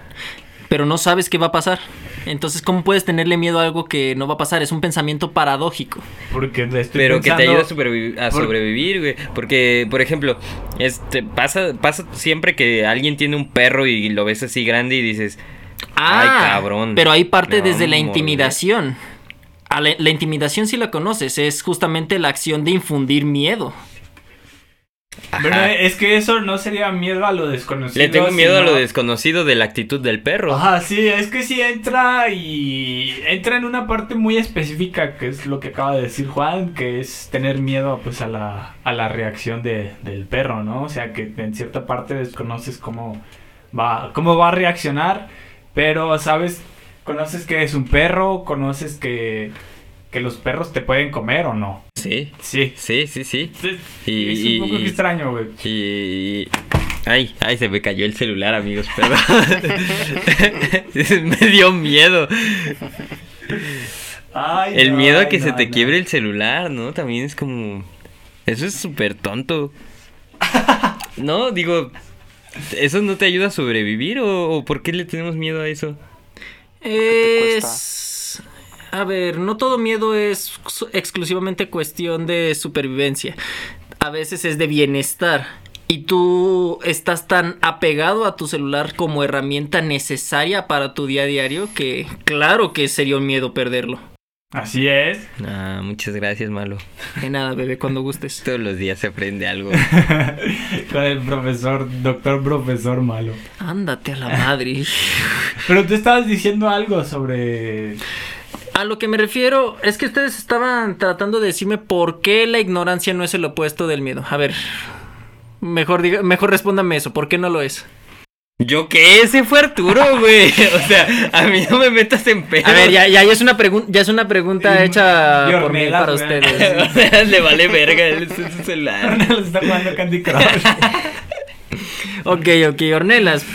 Pero no sabes qué va a pasar. Entonces, ¿cómo puedes tenerle miedo a algo que no va a pasar? Es un pensamiento paradójico. Porque le estoy Pero que te ayuda a, supervivi- a por- sobrevivir, güey. Porque, por ejemplo, este pasa, pasa siempre que alguien tiene un perro y lo ves así grande y dices, Ay, cabrón, Pero ahí parte desde la intimidación. A la, la intimidación si la conoces, es justamente la acción de infundir miedo. Ajá. Bueno, es que eso no sería miedo a lo desconocido. le tengo miedo a lo desconocido de la actitud del perro. Ajá, sí, es que sí entra y entra en una parte muy específica que es lo que acaba de decir Juan, que es tener miedo pues a la, a la reacción de, del perro, ¿no? O sea que en cierta parte desconoces cómo va, cómo va a reaccionar, pero sabes, conoces que es un perro, conoces que, que los perros te pueden comer o no. Sí, Sí. sí, sí, sí. Es, Y- es y- un poco y- extraño, güey. Y... Ay, ay, se me cayó el celular, amigos, perdón. me dio miedo. Ay, El no, miedo a ay, que se no, te no. quiebre el celular, ¿no? También es como... Eso es súper tonto. No, digo... ¿Eso no te ayuda a sobrevivir o, o por qué le tenemos miedo a eso? Es... A ver, no todo miedo es exclusivamente cuestión de supervivencia. A veces es de bienestar. Y tú estás tan apegado a tu celular como herramienta necesaria para tu día a diario que claro que sería un miedo perderlo. Así es. Ah, muchas gracias, Malo. De nada, bebé, cuando gustes. Todos los días se aprende algo. Con el profesor, doctor profesor malo. Ándate a la madre. Pero tú estabas diciendo algo sobre... A lo que me refiero es que ustedes estaban tratando de decirme por qué la ignorancia no es el opuesto del miedo. A ver, mejor diga, mejor respóndame eso, ¿por qué no lo es? ¿Yo qué? Ese fue Arturo, güey. O sea, a mí no me metas en pedo. A ver, ya, ya, ya es una pregunta, ya es una pregunta hecha por mí para ustedes. O sea, le vale verga su celular. Ronald está jugando Candy Crush. Ok, ok, Ornelas.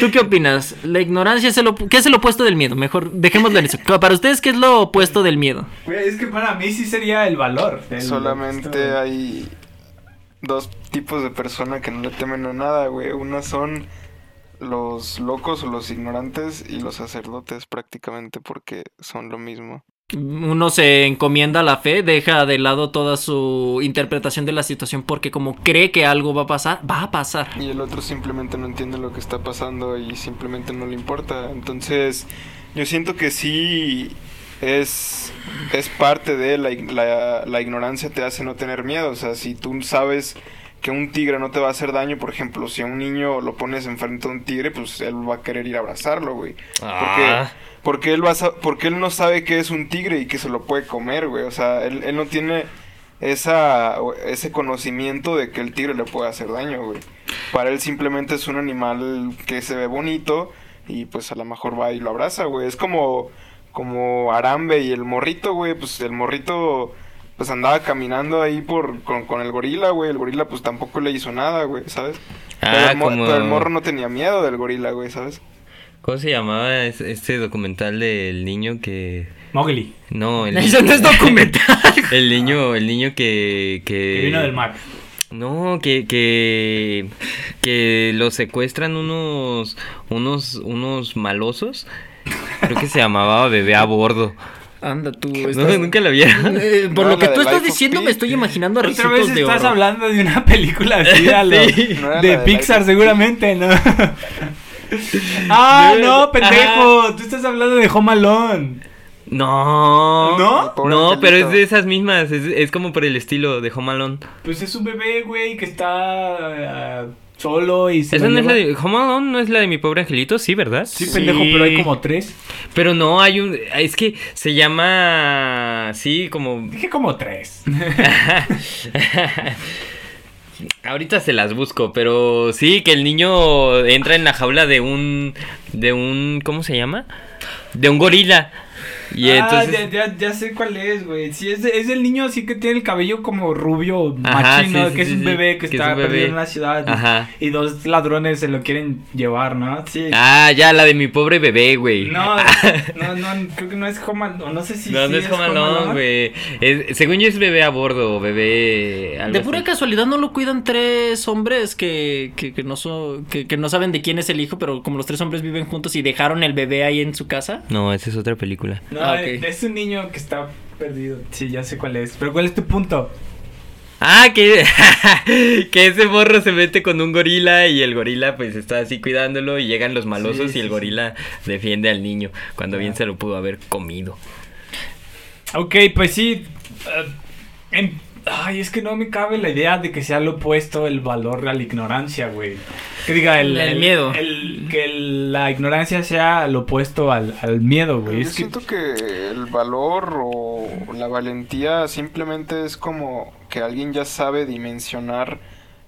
¿Tú qué opinas? ¿La ignorancia es el op- ¿Qué es el opuesto del miedo? Mejor dejémoslo en eso. Para ustedes, ¿qué es lo opuesto del miedo? Es que para mí sí sería el valor. el- Solamente hay dos tipos de personas que no le temen a nada, güey. Una son los locos o los ignorantes y los sacerdotes prácticamente porque son lo mismo. Uno se encomienda a la fe, deja de lado toda su interpretación de la situación porque como cree que algo va a pasar, va a pasar. Y el otro simplemente no entiende lo que está pasando y simplemente no le importa. Entonces, yo siento que sí es, es parte de la, la, la ignorancia te hace no tener miedo. O sea, si tú sabes que un tigre no te va a hacer daño, por ejemplo, si a un niño lo pones enfrente de un tigre, pues él va a querer ir a abrazarlo, güey. Ah. porque, él va a porque él no sabe que es un tigre y que se lo puede comer, güey. O sea, él, él no tiene esa, ese conocimiento de que el tigre le puede hacer daño, güey. Para él simplemente es un animal que se ve bonito y pues a lo mejor va y lo abraza, güey. Es como, como Arambe y el morrito, güey. Pues el morrito pues andaba caminando ahí por con, con el gorila, güey. El gorila pues tampoco le hizo nada, güey, ¿sabes? pero, Ah, el mo- como... pero el morro no tenía miedo del gorila, güey, ¿sabes? ¿Cómo se llamaba es- este documental del niño que... Mowgli, No, el, Eso no es documental. el niño, el niño que... que... que vino del mar. No, que, que, que lo secuestran unos, unos, unos malosos. Creo que se llamaba Bebé a Bordo. Anda tú. No, estás- nunca lo vieron. Eh, por No, lo que la tú estás diciendo me estoy imaginando a Otra vez de estás hablando de una película así a lo- Sí. No la de Pixar seguramente, ¿no? ah, no, pendejo, tú estás hablando de Home Alone. No. ¿No? No, pero es de esas mismas. Es, es como por el estilo de Home Alone. Pues es un bebé, güey, que está ah, solo y se ¿Esa no es la de Home Alone? ¿No es la de mi pobre angelito? Sí, ¿verdad? Sí, pendejo, pero hay como tres. Pero no, hay un... Es que se llama... Sí, como... Dije como tres. Ahorita se las busco, pero sí, que el niño entra en la jaula de un... De un... ¿Cómo se llama? De un gorila. Y ah, entonces... ya, ya, ya sé cuál es, güey. Sí, es, es el niño así que tiene el cabello como rubio, Ajá, machino, sí, sí, que es sí, un sí, bebé que, que es está un bebé. perdido en la ciudad. Ajá. Y dos ladrones se lo quieren llevar, ¿no? Sí. Ah, ya, la de mi pobre bebé, güey. No, no, no, creo que no es Home Alone, no sé si No, sí no es Home Alone, güey. Es- Según yo es bebé a bordo, bebé... algo De pura así. casualidad no lo cuidan tres hombres que, que, que no son, que, que no saben de quién es el hijo, pero como los tres hombres viven juntos y dejaron el bebé ahí en su casa. No, esa es otra película. No, Ah, ok. es un niño que está perdido. Sí, ya sé cuál es. Pero ¿cuál es tu punto? Ah, que, que ese morro se mete con un gorila y el gorila pues está así cuidándolo y llegan los malosos Sí, y el sí, gorila defiende al niño cuando bien Ah. se lo pudo haber comido. Ok, pues sí. eh, en- Ay, es que no me cabe la idea de que sea lo opuesto el valor a la ignorancia, güey. Que diga, el, El miedo. el- que el- la ignorancia sea lo opuesto al, al miedo, güey. Yo Es que, siento que el valor o la valentía simplemente es como que alguien ya sabe dimensionar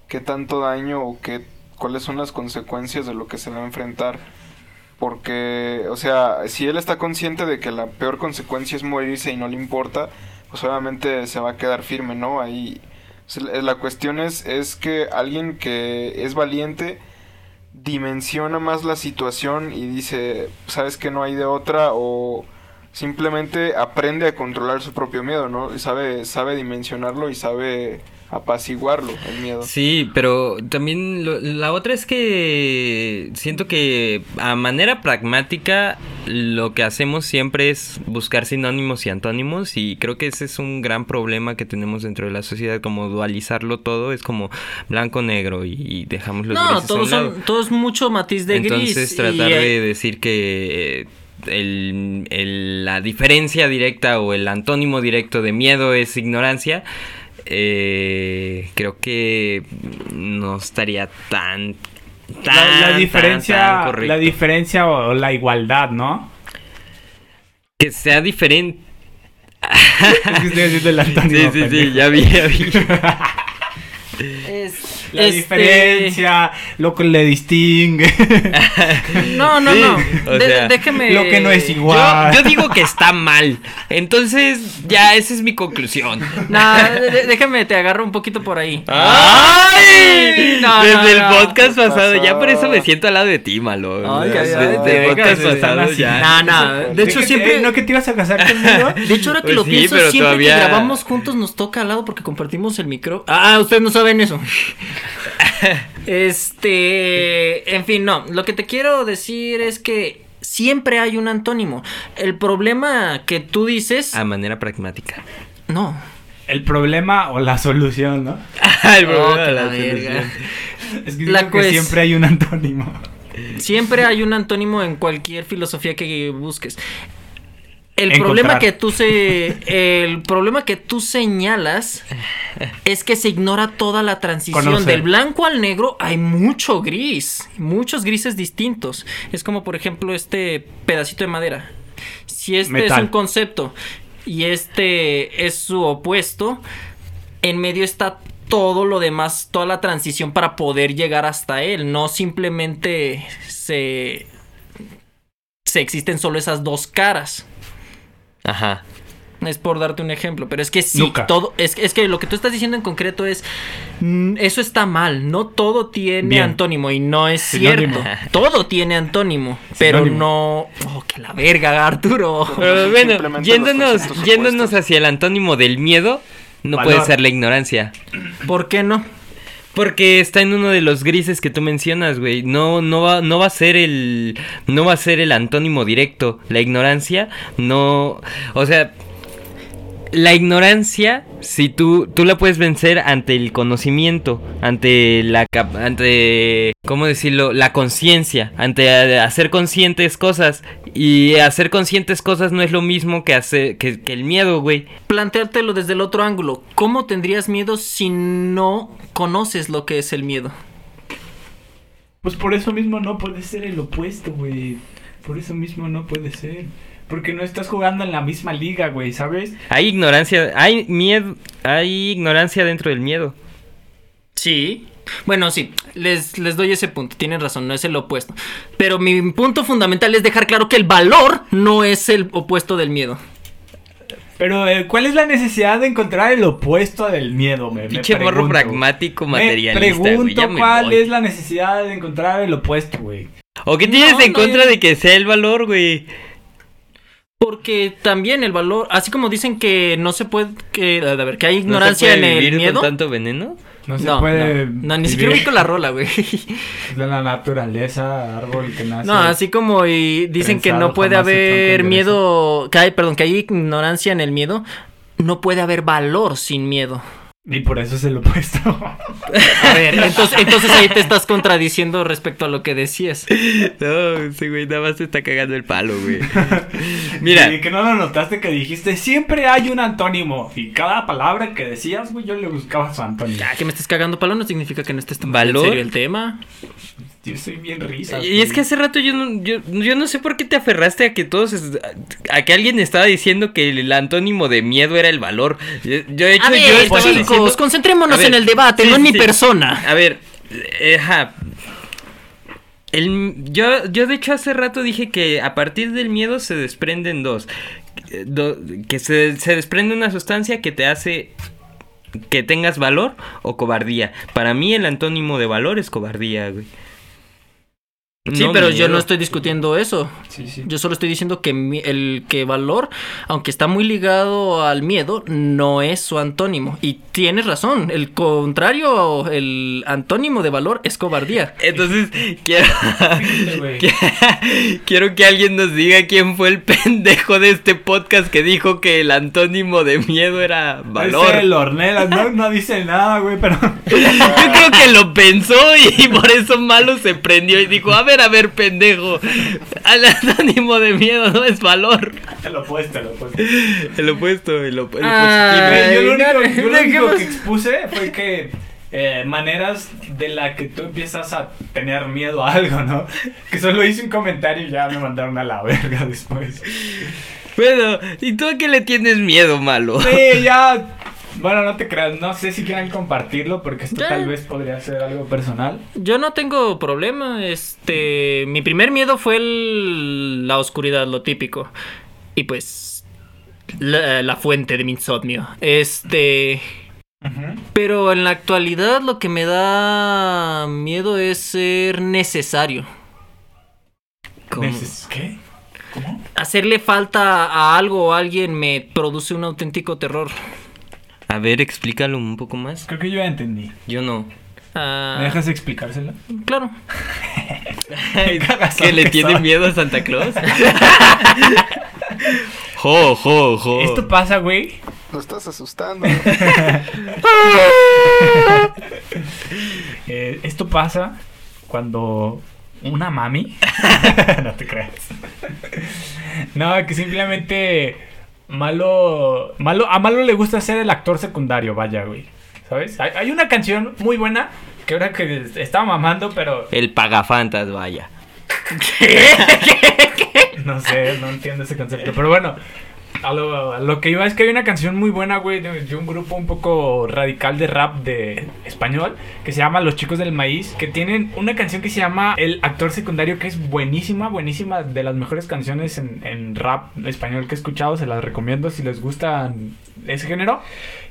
qué tanto daño o qué cuáles son las consecuencias de lo que se va a enfrentar. Porque, o sea, si él está consciente de que la peor consecuencia es morirse y no le importa, pues obviamente se va a quedar firme, ¿no? Ahí la cuestión es, es que alguien que es valiente dimensiona más la situación y dice, sabes que no hay de otra o simplemente aprende a controlar su propio miedo, ¿no? Sabe, sabe dimensionarlo y sabe apaciguarlo, el miedo. Sí, pero también lo- la otra es que siento que a manera pragmática lo que hacemos siempre es buscar sinónimos y antónimos y creo que ese es un gran problema que tenemos dentro de la sociedad, como dualizarlo todo, es como blanco-negro y, y dejamos los No, grises a todos un lado. son, todo es mucho matiz de Entonces gris. tratar y, eh, de decir que eh, el- el- la diferencia directa o el antónimo directo de miedo es ignorancia, eh, creo que no estaría tan... tan, La, diferencia, tan la diferencia o la igualdad, ¿no? que sea diferente. Es que estoy haciendo el Sí, sí, sí, ya vi, ya vi. es- La este, diferencia, lo que le distingue. No, no, Sí, no. o De- sea, déjeme. lo que no es igual. yo digo que está mal. Entonces, ya esa es mi conclusión. No, déjame, te agarro un poquito por ahí. ¡Ay! No, no, Desde el no. podcast ¿Qué pasado, ya por eso me siento al lado de ti, malo. Ay, Desde ay, el podcast venga, pasado así. ya. No, no. De hecho, que- siempre. eh, ¿No que te ibas a casar conmigo? De hecho, ahora que Pues lo sí, pienso, siempre todavía- que grabamos juntos nos toca al lado porque compartimos el micro. Ah, ustedes no saben eso. este, en fin, no. Lo que te quiero decir es que siempre hay un antónimo. El problema que tú dices, A manera pragmática. no. El problema o la solución, ¿no? El problema Oh, la la verga. solución. Es que, La que siempre hay un antónimo. Siempre hay un antónimo en cualquier filosofía que busques. El Encontrar. problema que tú se el problema que tú señalas es que se ignora toda la transición Conocer. del blanco al negro, hay mucho gris, muchos grises distintos. Es como por ejemplo este pedacito de madera. Si este Metal. es un concepto y este es su opuesto, en medio está todo lo demás, toda la transición para poder llegar hasta él. No simplemente se, se existen solo esas dos caras. Ajá. Es por darte un ejemplo, pero es que sí, Nunca. todo, es, es que lo que tú estás diciendo en concreto es, mm, eso está mal, no todo tiene Bien. antónimo y no es Sinónimo. cierto, todo tiene antónimo, pero Sinónimo. no, oh, que la verga, Arturo. Pero bueno, yéndonos, yéndonos hacia el antónimo del miedo, no Valor. puede ser la ignorancia. ¿Por qué no? Porque está en uno de los grises que tú mencionas, güey. No, no va, no va a ser el, no va a ser el antónimo directo. La ignorancia, no, o sea, la ignorancia, si tú, tú la puedes vencer ante el conocimiento, ante la, cap- ante, ¿cómo decirlo? La conciencia, ante hacer conscientes cosas. Y hacer conscientes cosas no es lo mismo que hacer, que, que el miedo, güey. Planteártelo desde el otro ángulo. ¿Cómo tendrías miedo si no conoces lo que es el miedo? Pues por eso mismo no puede ser el opuesto, güey. Por eso mismo no puede ser. Porque no estás jugando en la misma liga, güey, ¿sabes? Hay ignorancia, hay miedo, hay ignorancia dentro del miedo. Sí. Bueno, sí, les, les doy ese punto, tienen razón, no es el opuesto. Pero mi punto fundamental es dejar claro que el valor no es el opuesto del miedo. Pero, eh, ¿cuál es la necesidad de encontrar el opuesto del miedo? Me, Pinche morro pragmático materialista, Me pregunto cuál es la necesidad de encontrar el opuesto, güey. ¿O qué tienes No, en no, contra yo- de que sea el valor, güey? Porque también el valor, así como dicen que no se puede, que, a ver, que hay ¿No se ignorancia puede en el vivir miedo. con tanto veneno? No se No, puede. no, no, ni siquiera vivir ubico la rola, güey. de la naturaleza, árbol que nace. No, así como y dicen que no puede haber miedo, que hay, perdón, que hay ignorancia en el miedo, no puede haber valor sin miedo. Y por eso es el opuesto. A ver, entonces, entonces ahí te estás contradiciendo respecto a lo que decías. No, ese güey nada más te está cagando el palo, güey. Mira, Y que no lo notaste que dijiste, siempre hay un antónimo. Y cada palabra que decías, güey, yo le buscaba su antónimo. Ya que me estés cagando palo no significa que no estés tomando en ¿Valor? serio el tema. Yo soy bien risa. y es que hace rato yo no, yo, yo no sé por qué te aferraste a que todos, es- a que alguien estaba diciendo que el antónimo de miedo era el valor. Yo, yo, de hecho, A ver, yo estaba chicos, diciendo- concentrémonos ver, en el debate, sí, no en sí, mi sí. persona. A ver, eh, ajá. El, yo, yo de hecho hace rato dije que a partir del miedo se desprenden dos. Eh, do- que se, se desprende una sustancia que te hace que tengas valor o cobardía. Para mí el antónimo de valor es cobardía, güey. Sí, No, pero yo no estoy discutiendo eso. Sí, sí. Yo solo estoy diciendo que mi- el que valor, aunque está muy ligado al miedo, no es su antónimo. Y tienes razón, el contrario, el antónimo de valor es cobardía. Entonces, quiero, que- quiero que alguien nos diga quién fue el pendejo de este podcast que dijo que el antónimo de miedo era valor. Es el Ornelas, no, no dice nada, güey, pero... Yo creo que lo pensó y por eso Malo se prendió y dijo, a ver, a ver, pendejo, al antónimo de miedo no es valor. Te lo opuesto, te lo opuesto. El opuesto, el, op- el positivo. Güey, yo lo único, yo lo único que expuse fue que eh, maneras de la que tú empiezas a tener miedo a algo, ¿no? Que solo hice un comentario y ya me mandaron a la verga después. Bueno, ¿y tú a qué le tienes miedo, Malo? Sí, ya. Bueno, no te creas, no sé si quieran compartirlo porque esto Ya. tal vez podría ser algo personal. Yo no tengo problema. Este, mi primer miedo fue el- la oscuridad, lo típico. Y pues la, la fuente de mi insomnio. Este, pero en la actualidad lo que me da miedo es ser necesario. ¿Cómo? Neces- ¿Qué? ¿Cómo? Hacerle falta a algo o a alguien me produce un auténtico terror. A ver, explícalo un poco más. Creo que yo ya entendí. Yo no. Ah, ¿Me dejas explicárselo? Claro. ¿Que le tiene miedo a Santa Claus? jo, jo, jo. Esto pasa, güey. Lo estás asustando. Eh, esto pasa cuando una mami. no te creas. no, que simplemente Malo, Malo. A Malo le gusta ser el actor secundario, vaya, güey. ¿Sabes? Hay, hay una canción muy buena que ahora que estaba mamando, pero El pagafantas, vaya. no sé, no entiendo ese concepto. Pero bueno, a lo, que iba es que hay una canción muy buena, güey, de, de un grupo un poco radical de rap de español que se llama Los Chicos del Maíz, que tienen una canción que se llama El Actor Secundario, que es buenísima, buenísima, de las mejores canciones en, en rap español que he escuchado, se las recomiendo si les gusta ese género,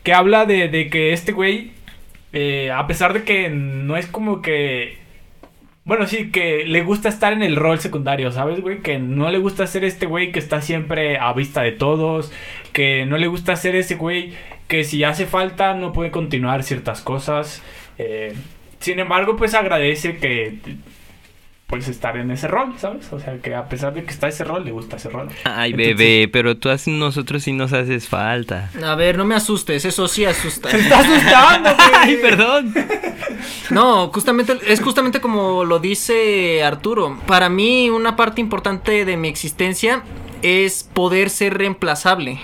que habla de, de que este güey, eh, a pesar de que no es como que bueno, sí, que le gusta estar en el rol secundario, ¿sabes, güey? Que no le gusta ser este güey que está siempre a vista de todos, que no le gusta ser ese güey que si hace falta no puede continuar ciertas cosas. eh, sin embargo, pues agradece que pues estar en ese rol, ¿sabes? O sea, que a pesar de que está ese rol, le gusta ese rol. Ay, Entonces- bebé, pero tú a nosotros sí nos haces falta. A ver, no me asustes, eso sí asusta. ¡Se está asustando, güey! Ay, perdón. No, justamente es justamente como lo dice Arturo. Para mí una parte importante de mi existencia es poder ser reemplazable.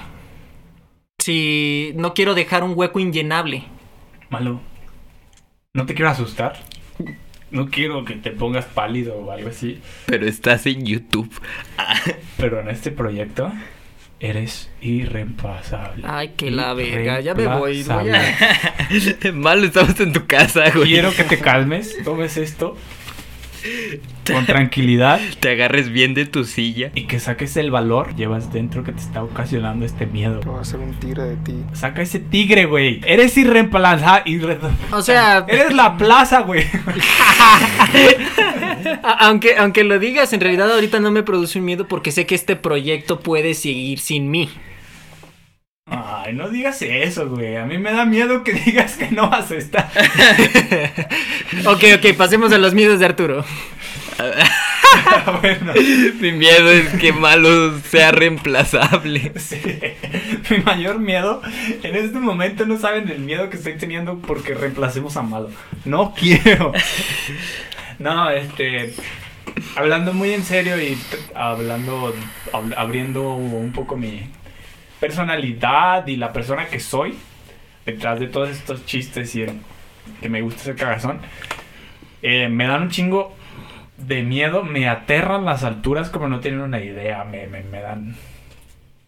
Si no quiero dejar un hueco inllenable. Malo, no te quiero asustar. No quiero que te pongas pálido o algo así. Pero estás en YouTube. Pero en este proyecto eres irreemplazable. Ay, que la verga, ya me voy. voy a-. Malo, estamos en tu casa, güey. Quiero que te calmes, tomes esto con tranquilidad Te agarres bien de tu silla. y que saques el valor que llevas dentro que te está ocasionando este miedo. Voy a hacer un tigre de ti. Saca ese tigre, güey. Eres irreemplazable. O sea, Eres la plaza, güey. aunque, aunque lo digas, en realidad ahorita no me produce un miedo porque sé que este proyecto puede seguir sin mí. Ay, no digas eso, güey. A mí me da miedo que digas que no vas a estar. Ok, ok, pasemos a los miedos de Arturo. bueno, Mi miedo es que Malo sea reemplazable. sí. Mi mayor miedo en este momento no saben el miedo que estoy teniendo porque reemplacemos a Malo. No quiero. No, este. Hablando muy en serio y hablando, ab- abriendo un poco mi personalidad y la persona que soy, detrás de todos estos chistes y el que me gusta ser cagazón, eh, me dan un chingo de miedo, me aterran las alturas como no tienen una idea, me, me, me dan...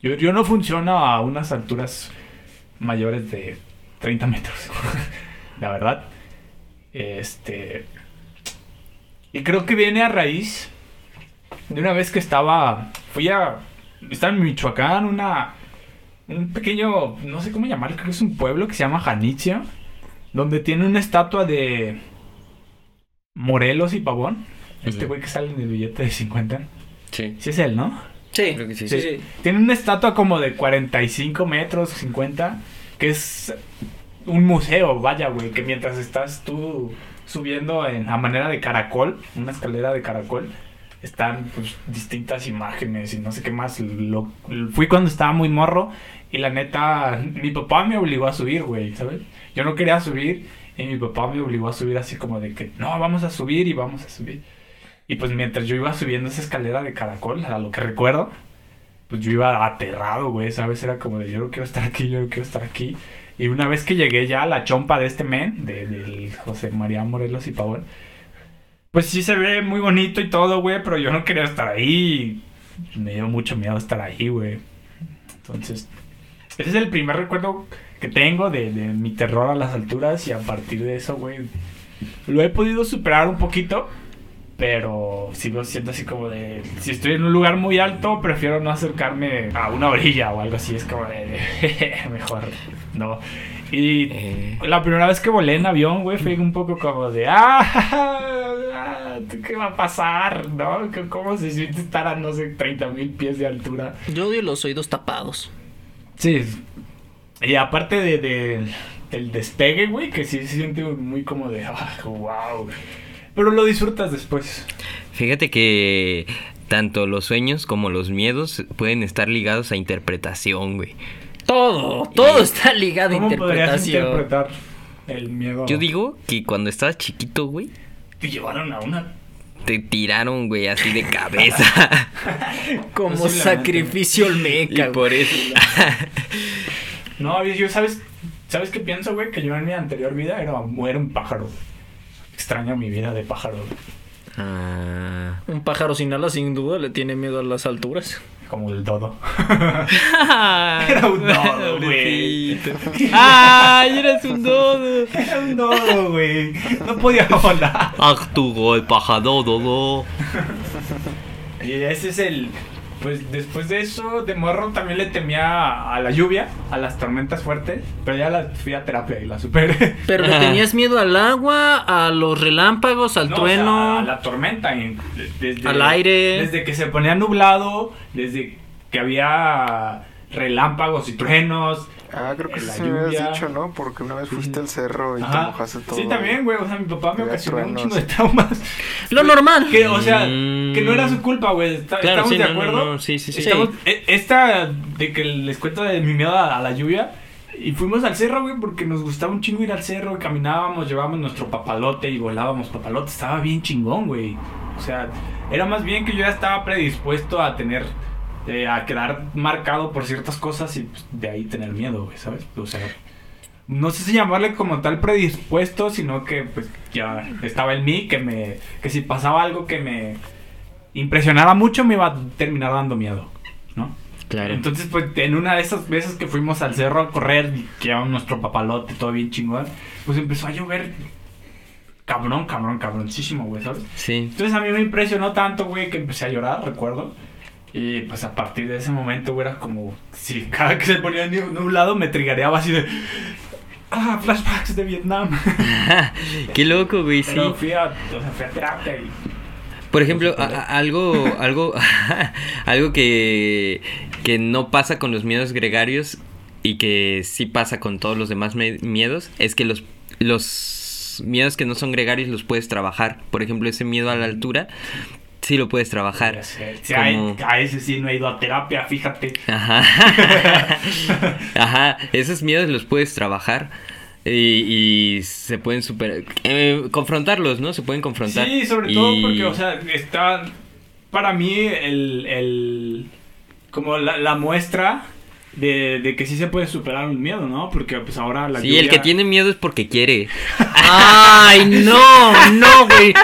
Yo, yo no funciono a unas alturas mayores de 30 metros, la verdad. Este... Y creo que viene a raíz de una vez que estaba... Fui a... Estaba en Michoacán, una... Un pequeño... No sé cómo llamarlo, creo que es un pueblo que se llama Janitzio. Donde tiene una estatua de... Morelos y Pavón. Este güey que sale en el billete de 50. Sí. Sí es él, ¿no? Sí, Creo que sí. sí, sí. Tiene una estatua como de 45 metros, 50, que es un museo, vaya, güey, que mientras estás tú subiendo en, a manera de caracol, una escalera de caracol, están pues, distintas imágenes y no sé qué más. Lo, fui cuando estaba muy morro y la neta, mi papá me obligó a subir, güey, ¿sabes? Yo no quería subir y mi papá me obligó a subir así como de que, no, vamos a subir y vamos a subir. Y pues mientras yo iba subiendo esa escalera de caracol, a lo que recuerdo, pues yo iba aterrado, güey, ¿sabes? Era como de yo no quiero estar aquí, yo no quiero estar aquí. Y una vez que llegué ya a la chompa de este men, de, del José María Morelos y Pavón, pues sí se ve muy bonito y todo, güey, pero yo no quería estar ahí. Me dio mucho miedo estar ahí, güey. Entonces, ese es el primer recuerdo que tengo de, mi terror a las alturas y a partir de eso, güey, lo he podido superar un poquito. Pero sigo siendo así como de... Si estoy en un lugar muy alto, prefiero no acercarme a una orilla o algo así. Es como de... mejor no. Y Eh, la primera vez que volé en avión, güey, fue un poco como de... ¡Ah! ¿Qué va a pasar? ¿No? ¿Cómo se siente estar a, no sé, 30 mil pies de altura? Yo odio los oídos tapados. Sí. Y aparte de, de- del despegue, güey, que sí se siente muy como de... ¡Ah, wow! Pero lo disfrutas después. Fíjate que tanto los sueños como los miedos pueden estar ligados a interpretación, güey. Todo, todo está ligado a ¿Cómo podrías interpretación. interpretar el miedo? Yo digo que cuando estabas chiquito, güey, Te llevaron a una... te tiraron, güey, así de cabeza. Como sacrificio y olmeca. por eso. No, yo, ¿sabes? ¿Sabes qué pienso, güey? Que yo en mi anterior vida era, era un pájaro. Extraño mi vida de pájaro. güey. Ah. Un pájaro sin alas sin duda le tiene miedo a las alturas. Como el dodo. Era un dodo, güey. ¡Ay, eras un dodo! Era un dodo, güey. No podía volar. Arturo, el pájaro dodo. Y ese es el... Pues después de eso, de morro también le temía a la lluvia, a las tormentas fuertes, pero ya la fui a terapia y la superé. Pero le tenías miedo al agua, a los relámpagos, al No, o trueno. sea, a la tormenta. y desde- Al aire. Desde que se ponía nublado, desde que había relámpagos y truenos. Ah, creo que la sí me habías lluvia. dicho, ¿no? Porque una vez fuiste al cerro y te mojaste todo. Sí, también, güey. O sea, mi papá me ocasionó un chingo de traumas. Lo normal. Que, o sea, Mm. que no era su culpa, güey. Está- Claro, ¿Estamos sí, de no, no, acuerdo? no, sí, sí, sí. Estamos- e- Esta de que les cuento de mi miedo a, a la lluvia. Y fuimos al cerro, güey, porque nos gustaba un chingo ir al cerro. Caminábamos, llevábamos nuestro papalote y volábamos papalote. Estaba bien chingón, güey. O sea, era más bien que yo ya estaba predispuesto a tener. Eh, a quedar marcado por ciertas cosas y pues, de ahí tener miedo, güey, ¿sabes? O sea, no sé si llamarle como tal predispuesto, sino que pues ya estaba en mí que me que si pasaba algo que me impresionara mucho me iba a terminar dando miedo, ¿no? Claro. Entonces, pues en una de esas veces que fuimos al cerro a correr y que llevamos nuestro papalote todo bien chingón, pues empezó a llover cabrón, cabrón, cabroncísimo, güey, ¿sabes? Sí. Entonces a mí me impresionó tanto, güey, que empecé a llorar, recuerdo. Y pues a partir de ese momento, güey, era como si cada que se ponía en un lado me trigareaba así de... Ah, flashbacks de Vietnam. Qué loco, güey, sí. Pero fui a, o sea, fui a terapia y... Por ejemplo, a- a- algo, algo, algo que, que no pasa con los miedos gregarios y que sí pasa con todos los demás miedos es que los, los miedos que no son gregarios los puedes trabajar. Por ejemplo, ese miedo a la altura, sí lo puedes trabajar. Sí, a- Como- a ese sí no he ido a terapia, fíjate. Ajá. Ajá. Esos miedos los puedes trabajar. Y, y se pueden super eh, confrontarlos, ¿no? Se pueden confrontar. Sí, sobre todo porque, o sea, está para mí el, el como la, la muestra de, de que sí se puede superar un miedo, ¿no? Porque pues ahora la Sí, el que tiene miedo es porque quiere. Ay, no, no, güey.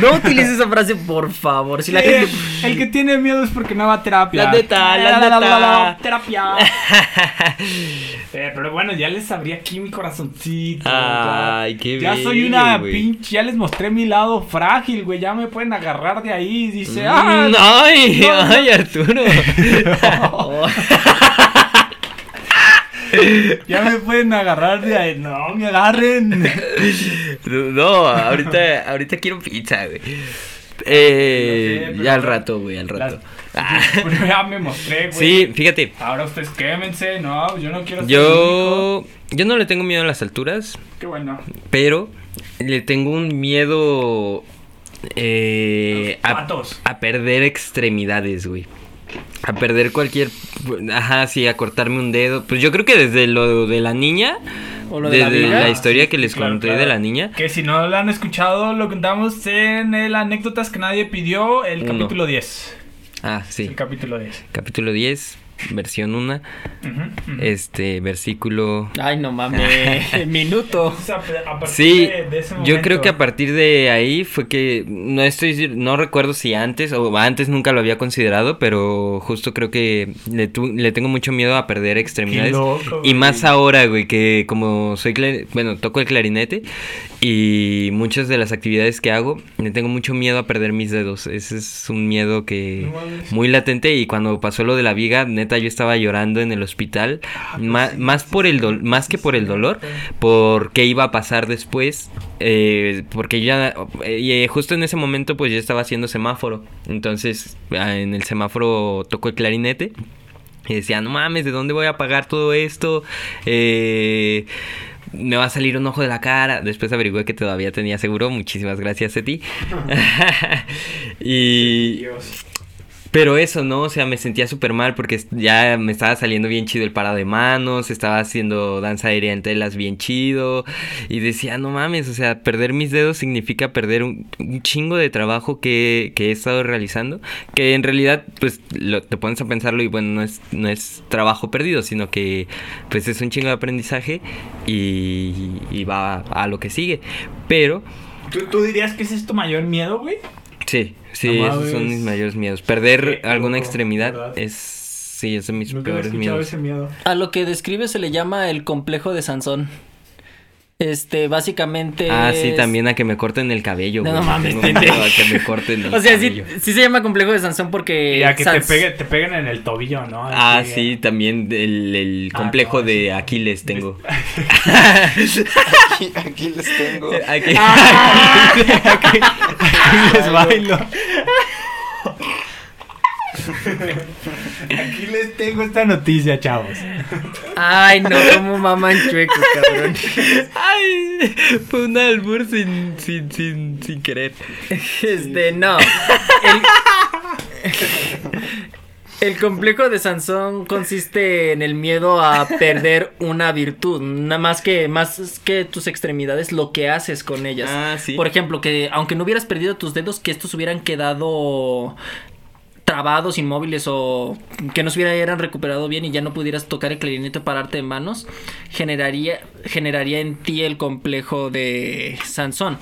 No utilices esa frase, por favor. Si la Sí, gente. El que tiene miedo es porque no va a terapia. La neta, la Eh, neta. Terapia. Eh, pero bueno, ya les abrí aquí mi corazoncito. Ay, qué Ya soy una pinche. Ya les mostré mi lado frágil, güey. Ya me pueden agarrar de ahí. Dice, Mm, ah, ay, no, no. ay, Arturo. ya me pueden agarrar de ahí. No, me agarren. No, ahorita, ahorita quiero pizza, güey. Eh, No sé, pero- ya al rato, güey, al Las- rato. Pero ya me mostré, güey. Sí, fíjate. Ahora ustedes quémense, no, yo no quiero Yo, yo no le tengo miedo a las alturas. Qué bueno. pero le tengo un miedo eh, a perder extremidades, güey. A perder cualquier, ajá, sí, a cortarme un dedo. Pues yo creo que desde lo de la niña, O lo de la la historia que les Claro, conté claro. de la niña. Que si no lo han escuchado, lo contamos en el anécdotas que nadie pidió, el Uno. capítulo 10. Ah, sí. El capítulo 10. Capítulo 10, versión 1, Ujú, ujú. este, versículo... Ay, no mames. Minuto. Sí, de, de ese yo creo que a partir de ahí fue que no estoy no recuerdo si antes o antes nunca lo había considerado, pero justo creo que le, tu- le tengo mucho miedo a perder extremidades loco, y más ahora, güey, que como soy bueno, toco el clarinete y muchas de las actividades que hago le tengo mucho miedo a perder mis dedos. Ese es un miedo que No muy latente y cuando pasó lo de la viga, neta yo estaba llorando en el hospital, ma- más por el más que por el dolor, por qué iba a pasar después, eh, porque ya eh, justo en ese momento pues yo estaba haciendo semáforo, entonces ah, en el semáforo tocó el clarinete. Y decía, no mames, ¿de dónde voy a pagar todo esto? Eh, me va a salir un ojo de la cara. Después averigué que todavía tenía seguro. Muchísimas gracias a ti. y, Dios. Pero eso, ¿no? O sea, me sentía súper mal porque ya me estaba saliendo bien chido el parado de manos, estaba haciendo danza aérea en telas bien chido y decía, no mames, o sea, perder mis dedos significa perder un, un chingo de trabajo que, que he estado realizando, que en realidad, pues, lo- te pones a pensarlo y bueno, no es, no es trabajo perdido, sino que, pues, es un chingo de aprendizaje y, y va a, lo que sigue. Pero, ¿Tú, tú dirías que ese es tu mayor miedo, güey? sí, sí, No esos son mis mayores miedos. Perder Qué alguna loco, extremidad ¿verdad? es, sí, es de mis Nunca peores miedos. ese miedo. A lo que describe se le llama el complejo de Sansón. Este, básicamente. Ah, sí, también a que me corten el cabello. No, güey. no mames, miedo a que me corten el O sea, sí, sí se llama complejo de Sansón porque. Y a que te, pegue, te peguen en el tobillo, ¿no? Ah, sí, también el, el Ah, complejo no, de sí. Aquiles tengo. Aquí, aquí les tengo. Aquí- Aquí les bailo. Aquí les tengo esta noticia, chavos. Ay, no, como maman chueco, cabrón. Ay, fue un albur sin, sin, sin, sin querer. Este, no. El, el complejo de Sansón consiste en el miedo a perder una virtud. Nada más que, más que tus extremidades, lo que haces con ellas. Ah, sí. Por ejemplo, que aunque no hubieras perdido tus dedos, que estos hubieran quedado trabados, inmóviles o que no se hubieran recuperado bien y ya no pudieras tocar el clarinete o pararte de manos, generaría, generaría en ti el complejo de Sansón.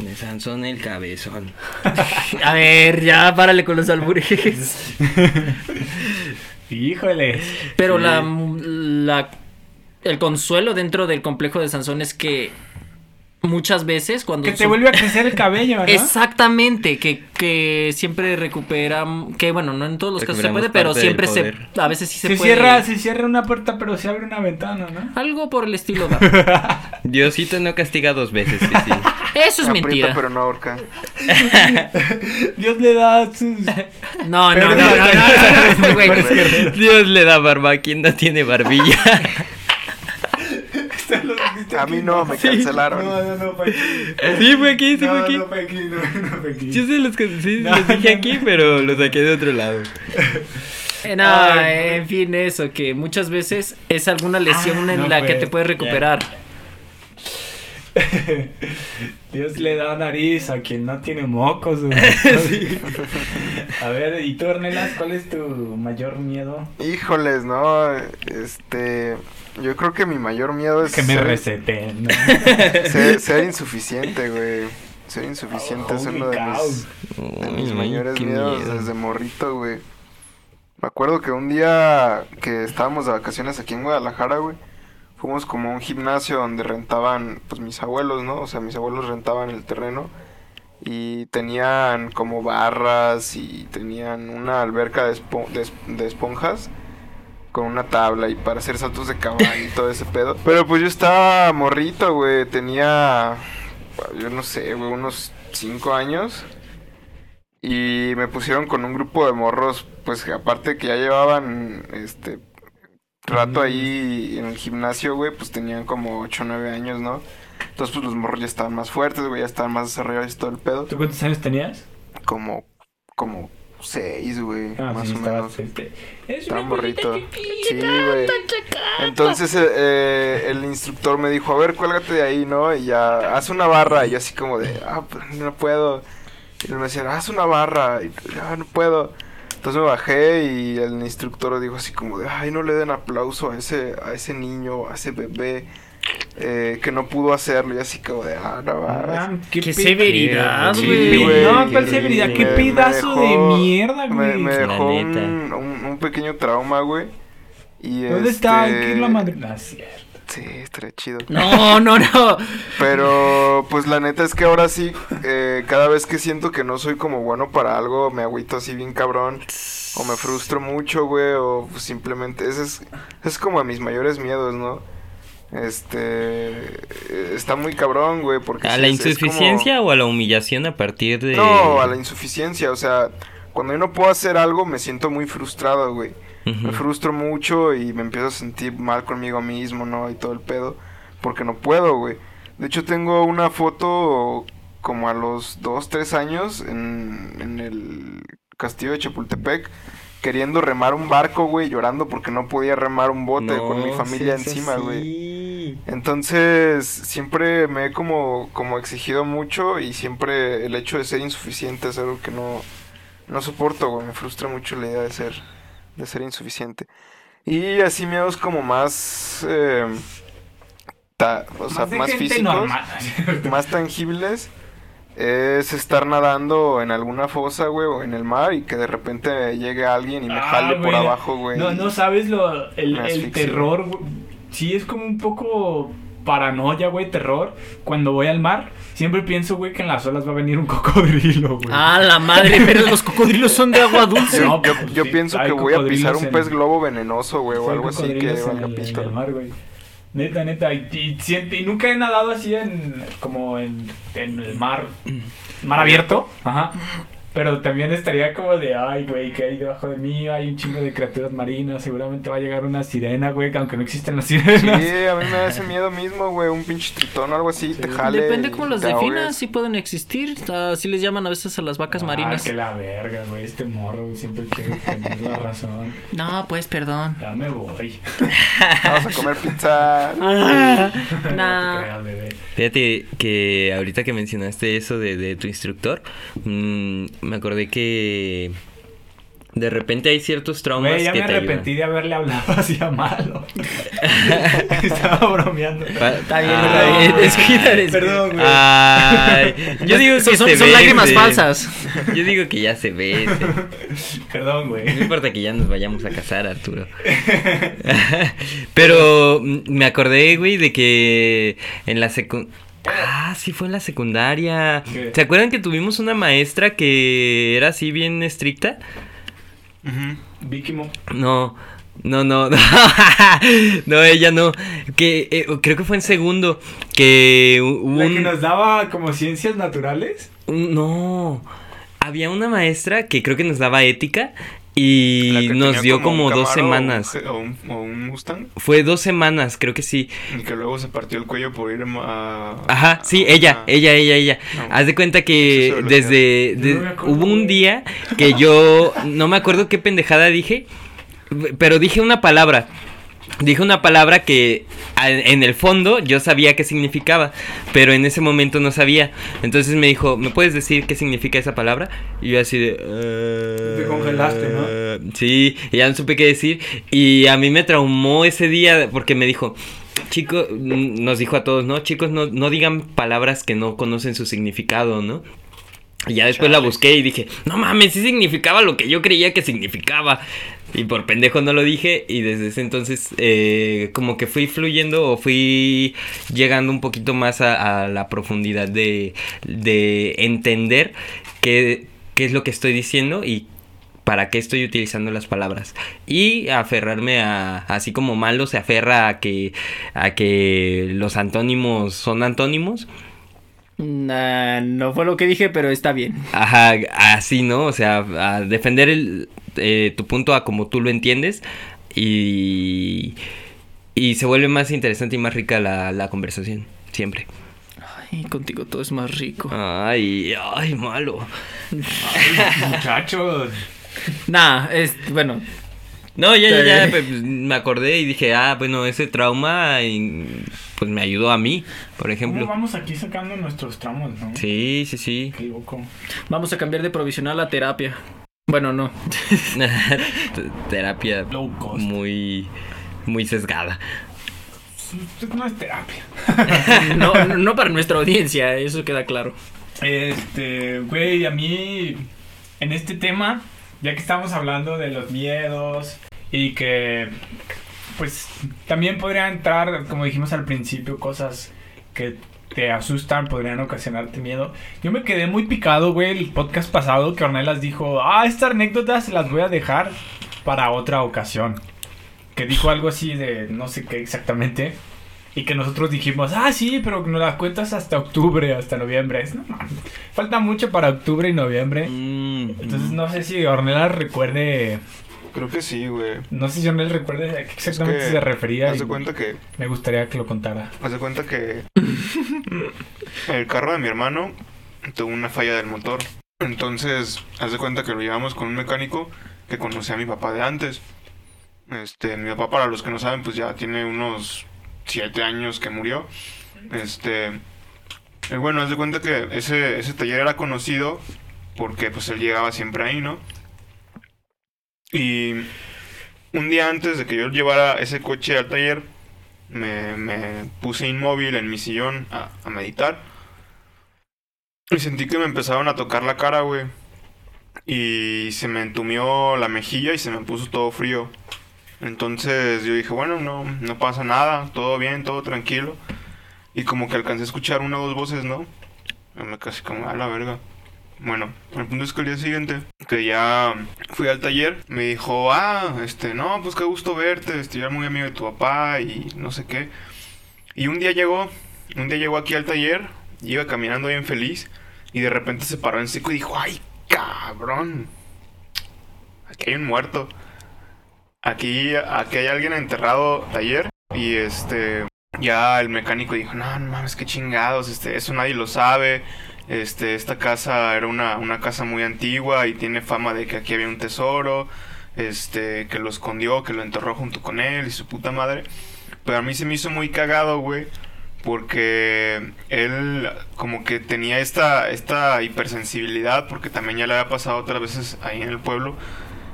De Sansón el cabezón. A ver, ya párale con los albures. Híjole. Pero Sí. la, la el consuelo dentro del complejo de Sansón es que muchas veces cuando Que te vuelve a crecer el cabello, ¿no? Exactamente, que, que siempre recupera, que bueno, no en todos los casos se puede, pero siempre se, a veces sí se, Se, puede. cierra, se cierra una puerta, pero se abre una ventana, ¿no? Algo por el estilo. Diosito no castiga dos veces, sí, sí. Eso es Aprieta, mentira. pero no ahorca. Dios le da sus... No, no, no, no, no, no, no, a quien no tiene barbilla. A mí no, me cancelaron. No, no, no, fue aquí. Sí, fue aquí, sí, fue aquí. no fue aquí, no, no fue aquí. Yo se los, que- sí, los dije aquí, pero los saqué de otro lado. Eh, No, Ay, en fin, eso, que muchas veces es alguna lesión Ah, en no la fue. que te puedes recuperar. Dios le da nariz a quien no tiene mocos. güey. A ver, ¿y tú, Ornelas, cuál es tu mayor miedo? Híjoles, no. Este. Yo creo que mi mayor miedo es Que me ser, receten. ¿no? ser, ser insuficiente, güey. Ser insuficiente es Holy uno de cow. mis, de mis Ay, mayores miedos miedo. desde morrito, güey. Me acuerdo que un día que estábamos de vacaciones aquí en Guadalajara, güey, fuimos como a un gimnasio donde rentaban, pues mis abuelos, ¿no? O sea, mis abuelos rentaban el terreno y tenían como barras y tenían una alberca de, espo- de es- de esponjas con una tabla y para hacer saltos de caballo y todo ese pedo. Pero pues yo estaba morrito, güey, tenía, yo no sé, güey, unos cinco años. Y me pusieron con un grupo de morros, pues aparte que ya llevaban este rato ahí en el gimnasio, güey, pues tenían como 8 o 9 años, ¿no? Entonces, pues los morros ya estaban más fuertes, güey, ya estaban más desarrollados y todo el pedo. ¿Tú cuántos años tenías? Como, como 6, güey, Ah, más sí, o menos. Es una morrito. Sí, güey. Entonces eh, eh, el instructor me dijo, a ver, cuélgate de ahí, ¿no? Y ya, haz una barra. Y yo así como de, ah, pues no puedo. Y él me decía, haz una barra. Y ah, no puedo. Entonces me bajé y el instructor dijo así como de, ay, no le den aplauso a ese, a ese niño, a ese bebé eh, que no pudo hacerlo. Y así como de, ah, no mames. Ah, Qué severidad, güey. No, cuál severidad, qué me- me pedazo de mierda, Me, güey. me dejó un, un, un pequeño trauma, güey. Y ¿Dónde está? este, ¿Qué es la madre? No, es cierto. Sí, estaría chido. No, no, no. Pero pues la neta es que ahora sí, eh, cada vez que siento que no soy como bueno para algo, me agüito así bien cabrón. O me frustro mucho, güey, o simplemente... Ese es, es como a mis mayores miedos, ¿no? Este... Está muy cabrón, güey, porque... ¿A la es- es como- insuficiencia o a la humillación a partir de...? No, a la insuficiencia, o sea, cuando yo no puedo hacer algo me siento muy frustrado, güey. Me frustro mucho y me empiezo a sentir mal conmigo mismo, ¿no? Y todo el pedo. Porque no puedo, güey. De hecho, tengo una foto como a los 2, 3 años en, en el castillo de Chapultepec. Queriendo remar un barco, güey, llorando porque no podía remar un bote con mi familia encima, güey. Entonces, siempre me he como, como exigido mucho y siempre el hecho de ser insuficiente es algo que no, no soporto, güey. Me frustra mucho la idea de ser, de ser insuficiente. Y así miedos como más, eh, ta- o sea, de más físicos, normal. más tangibles, es estar nadando en alguna fosa, güey, o en el mar y que de repente llegue alguien y me Ah, jale por abajo, güey. No, no sabes lo, el, el terror, güey. Sí, es como un poco paranoia, güey, terror. Cuando voy al mar, siempre pienso, güey, que en las olas va a venir un cocodrilo, güey. Ah, la madre, pero los cocodrilos son de agua dulce. No, Yo, pues, yo sí, pienso que voy a pisar un pez globo venenoso, güey, o algo así que valga en el, pito. en el mar, güey. Neta, neta. Y, y y nunca he nadado así en. como en, en el mar. Mar abierto. Ajá. Pero también estaría como de, ay, güey, que hay debajo de mí? Hay un chingo de criaturas marinas. Seguramente va a llegar una sirena, güey, que aunque no existen las Sí, sirenas. a mí me da ese miedo mismo, güey, un pinche tritón o algo así, te jale. Depende cómo los definas, sí pueden existir. Así les llaman a veces a las vacas Ah, marinas. que la verga, güey. Este morro güey, siempre quiere tener la razón. No, pues perdón. Ya me voy. Vamos a comer pizza. Ah, No te creas, bebé. Fíjate que ahorita que mencionaste eso de, de tu instructor, mm, me acordé que de repente hay ciertos traumas Güey, ya que me te arrepentí de haberle hablado así a malo. Estaba bromeando. Está bien, Ah, está bien. Descuida, descuida. Perdón, güey. Ay, yo digo que son, son- lágrimas falsas. Yo digo que ya se besen. Perdón, No güey. importa que ya nos vayamos a casar, Arturo. Pero mm, me acordé, güey, de que en la secundaria... Ah, sí, fue en la secundaria. ¿Qué? ¿Se acuerdan que tuvimos una maestra que era así bien estricta? Vicky Mo. No, no, no, no, no, ella no. Que eh, creo que fue en segundo que La que nos daba como ciencias naturales. no, había una maestra que creo que nos daba ética y nos dio como dos semanas. O un, o un Mustang. Fue dos semanas, creo que sí. Y que luego se partió el cuello por ir a. Ajá, sí, ella, ella, ella, ella. No. Haz de cuenta que desde... De- no hubo un día que yo... No me acuerdo qué pendejada dije, pero dije una palabra. Dije una palabra que en el fondo yo sabía qué significaba, pero en ese momento no sabía. Entonces me dijo, ¿me puedes decir qué significa esa palabra? Y yo así de... "Eh, Te congelaste, ¿no? Sí, y ya no supe qué decir. Y a mí me traumó ese día porque me dijo, chicos, mm, nos dijo a todos, ¿no? Chicos, no, no digan palabras que no conocen su significado, ¿no? Y ya después la busqué y dije, no mames, sí significaba lo que yo creía que significaba. Y por pendejo no lo dije y desde ese entonces eh, como que fui fluyendo o fui llegando un poquito más a, a la profundidad de, de entender qué, qué es lo que estoy diciendo y para qué estoy utilizando las palabras y aferrarme a así como malo se aferra a que a que los antónimos son antónimos Nah, no fue lo que dije, pero está bien. Ajá, así, ¿no? O sea, a defender el, eh, tu punto a como tú lo entiendes y, y se vuelve más interesante y más rica la, la conversación, siempre. Ay, contigo todo es más rico. Ay, ay, malo. Muchachos. Nah, es, bueno, No, ya, ya, ya, pues, me acordé y dije, ah, bueno, ese trauma y, pues me ayudó a mí, por ¿Cómo ejemplo. vamos aquí sacando nuestros tramos, no? Sí, sí, sí. Qué loco. vamos a cambiar de provisional a terapia. Bueno, no. Terapia Low cost. muy, muy sesgada. Esto no es terapia. no. No para nuestra audiencia, eso queda claro. Este, güey, a mí en este tema, ya que estamos hablando de los miedos y que pues también podría entrar, como dijimos al principio, cosas que te asustan, podrían ocasionarte miedo. Yo me quedé muy picado, güey, el podcast pasado que Ornelas dijo, ah, estas anécdotas se las voy a dejar para otra ocasión. Que dijo algo así de no sé qué exactamente. Y que nosotros dijimos, ah, sí, pero nos las cuentas hasta octubre, hasta noviembre. Es, No, falta mucho para octubre y noviembre. Mm, Entonces no sé si Ornelas recuerde, Creo que sí, güey. no sé si Ornelas recuerde a qué exactamente Es que, se refería. Haz y de cuenta que Me gustaría que lo contara. Haz de cuenta que el carro de mi hermano tuvo una falla del motor. Entonces, haz de cuenta que lo llevamos con un mecánico que conocía a mi papá de antes. Este, mi papá, para los que no saben, pues ya tiene unos siete años que murió. Este, eh, bueno, haz de cuenta que ese, ese taller era conocido porque pues él llegaba siempre ahí, ¿no? Y un día antes de que yo llevara ese coche al taller, me, puse inmóvil en mi sillón a, meditar. Y sentí que me empezaron a tocar la cara, güey. Y se me entumió la mejilla y se me puso todo frío. Entonces yo dije, bueno, no, no pasa nada, todo bien, todo tranquilo. Y como que alcancé a escuchar una o dos voces, ¿no? Me casi como a la verga. Bueno, el punto es que el día siguiente, que ya fui al taller, me dijo, ah, este, no, pues qué gusto verte, este, yo era muy amigo de tu papá y no sé qué. Y un día llegó, un día llegó aquí al taller, iba caminando bien feliz, y de repente se paró en seco y dijo, ay, cabrón, aquí hay un muerto. Aquí, aquí hay alguien enterrado ayer, y este, ya el mecánico dijo, no, no mames, qué chingados, este, eso nadie lo sabe. Este, esta casa era una, una casa muy antigua y tiene fama de que aquí había un tesoro, este, que lo escondió, que lo enterró junto con él y su puta madre. Pero a mí se me hizo muy cagado, güey, porque él como que tenía esta, esta hipersensibilidad, porque también ya le había pasado otras veces ahí en el pueblo,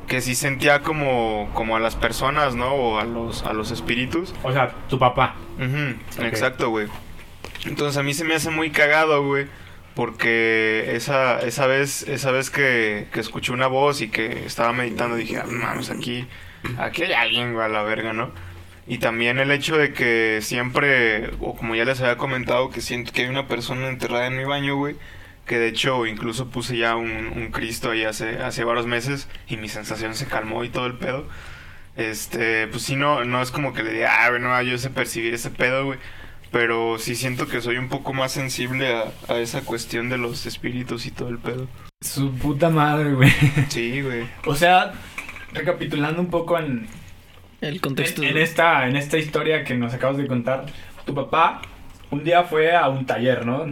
que sí sentía como, como a las personas, ¿no? O a los, a los espíritus. O sea, tu papá. Exacto, güey. Entonces a mí se me hace muy cagado, güey. Porque esa, esa vez, esa vez que, que escuché una voz y que estaba meditando, dije, ah, aquí, aquí hay alguien, a la verga, ¿no? Y también el hecho de que siempre, o como ya les había comentado, que siento que hay una persona enterrada en mi baño, güey. Que de hecho incluso puse ya un, un Cristo ahí hace, hace varios meses y mi sensación se calmó y todo el pedo. Este, pues sí, no, no es como que le diga, ah, bueno, yo sé percibir ese pedo, güey. Pero sí siento que soy un poco más sensible a, a esa cuestión de los espíritus y todo el pedo. Su puta madre, güey. Sí, güey. O sea, recapitulando un poco en, El contexto. en, en esta, en esta historia que nos acabas de contar, tu papá un día fue a un taller, ¿no?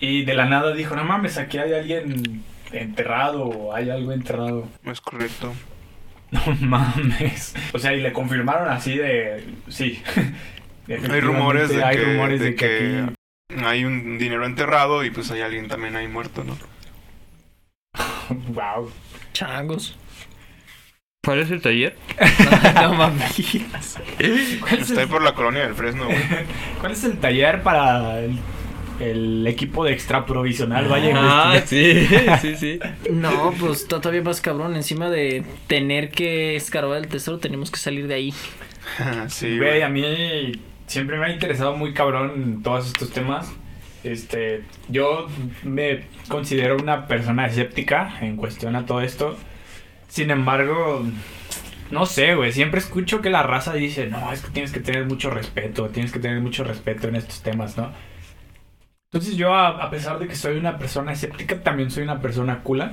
Y de la nada dijo, no mames, aquí hay alguien enterrado o hay algo enterrado. Es correcto. No mames. O sea, y le confirmaron así de... Sí. Hay rumores de hay que, rumores de de que que aquí- hay un dinero enterrado y pues hay alguien también ahí muerto, ¿no? Wow. Changos. ¿Cuál es el taller? no mames. ¿Cuál es, Está ahí el, por la colonia del Fresno, güey. cuál es el taller para el, el equipo de extra provisional? Vaya Ah, investigar? sí, sí, sí. No, pues está todavía más cabrón. Encima de tener que escarbar el tesoro, tenemos que salir de ahí. sí, Güey, güey. a mí siempre me ha interesado muy cabrón todos estos temas. Este, yo me considero una persona escéptica en cuestión a todo esto. Sin embargo, no sé, güey, siempre escucho que la raza dice, no, es que tienes que tener mucho respeto, tienes que tener mucho respeto en estos temas, ¿no? Entonces yo, a, a pesar de que soy una persona escéptica, también soy una persona cula.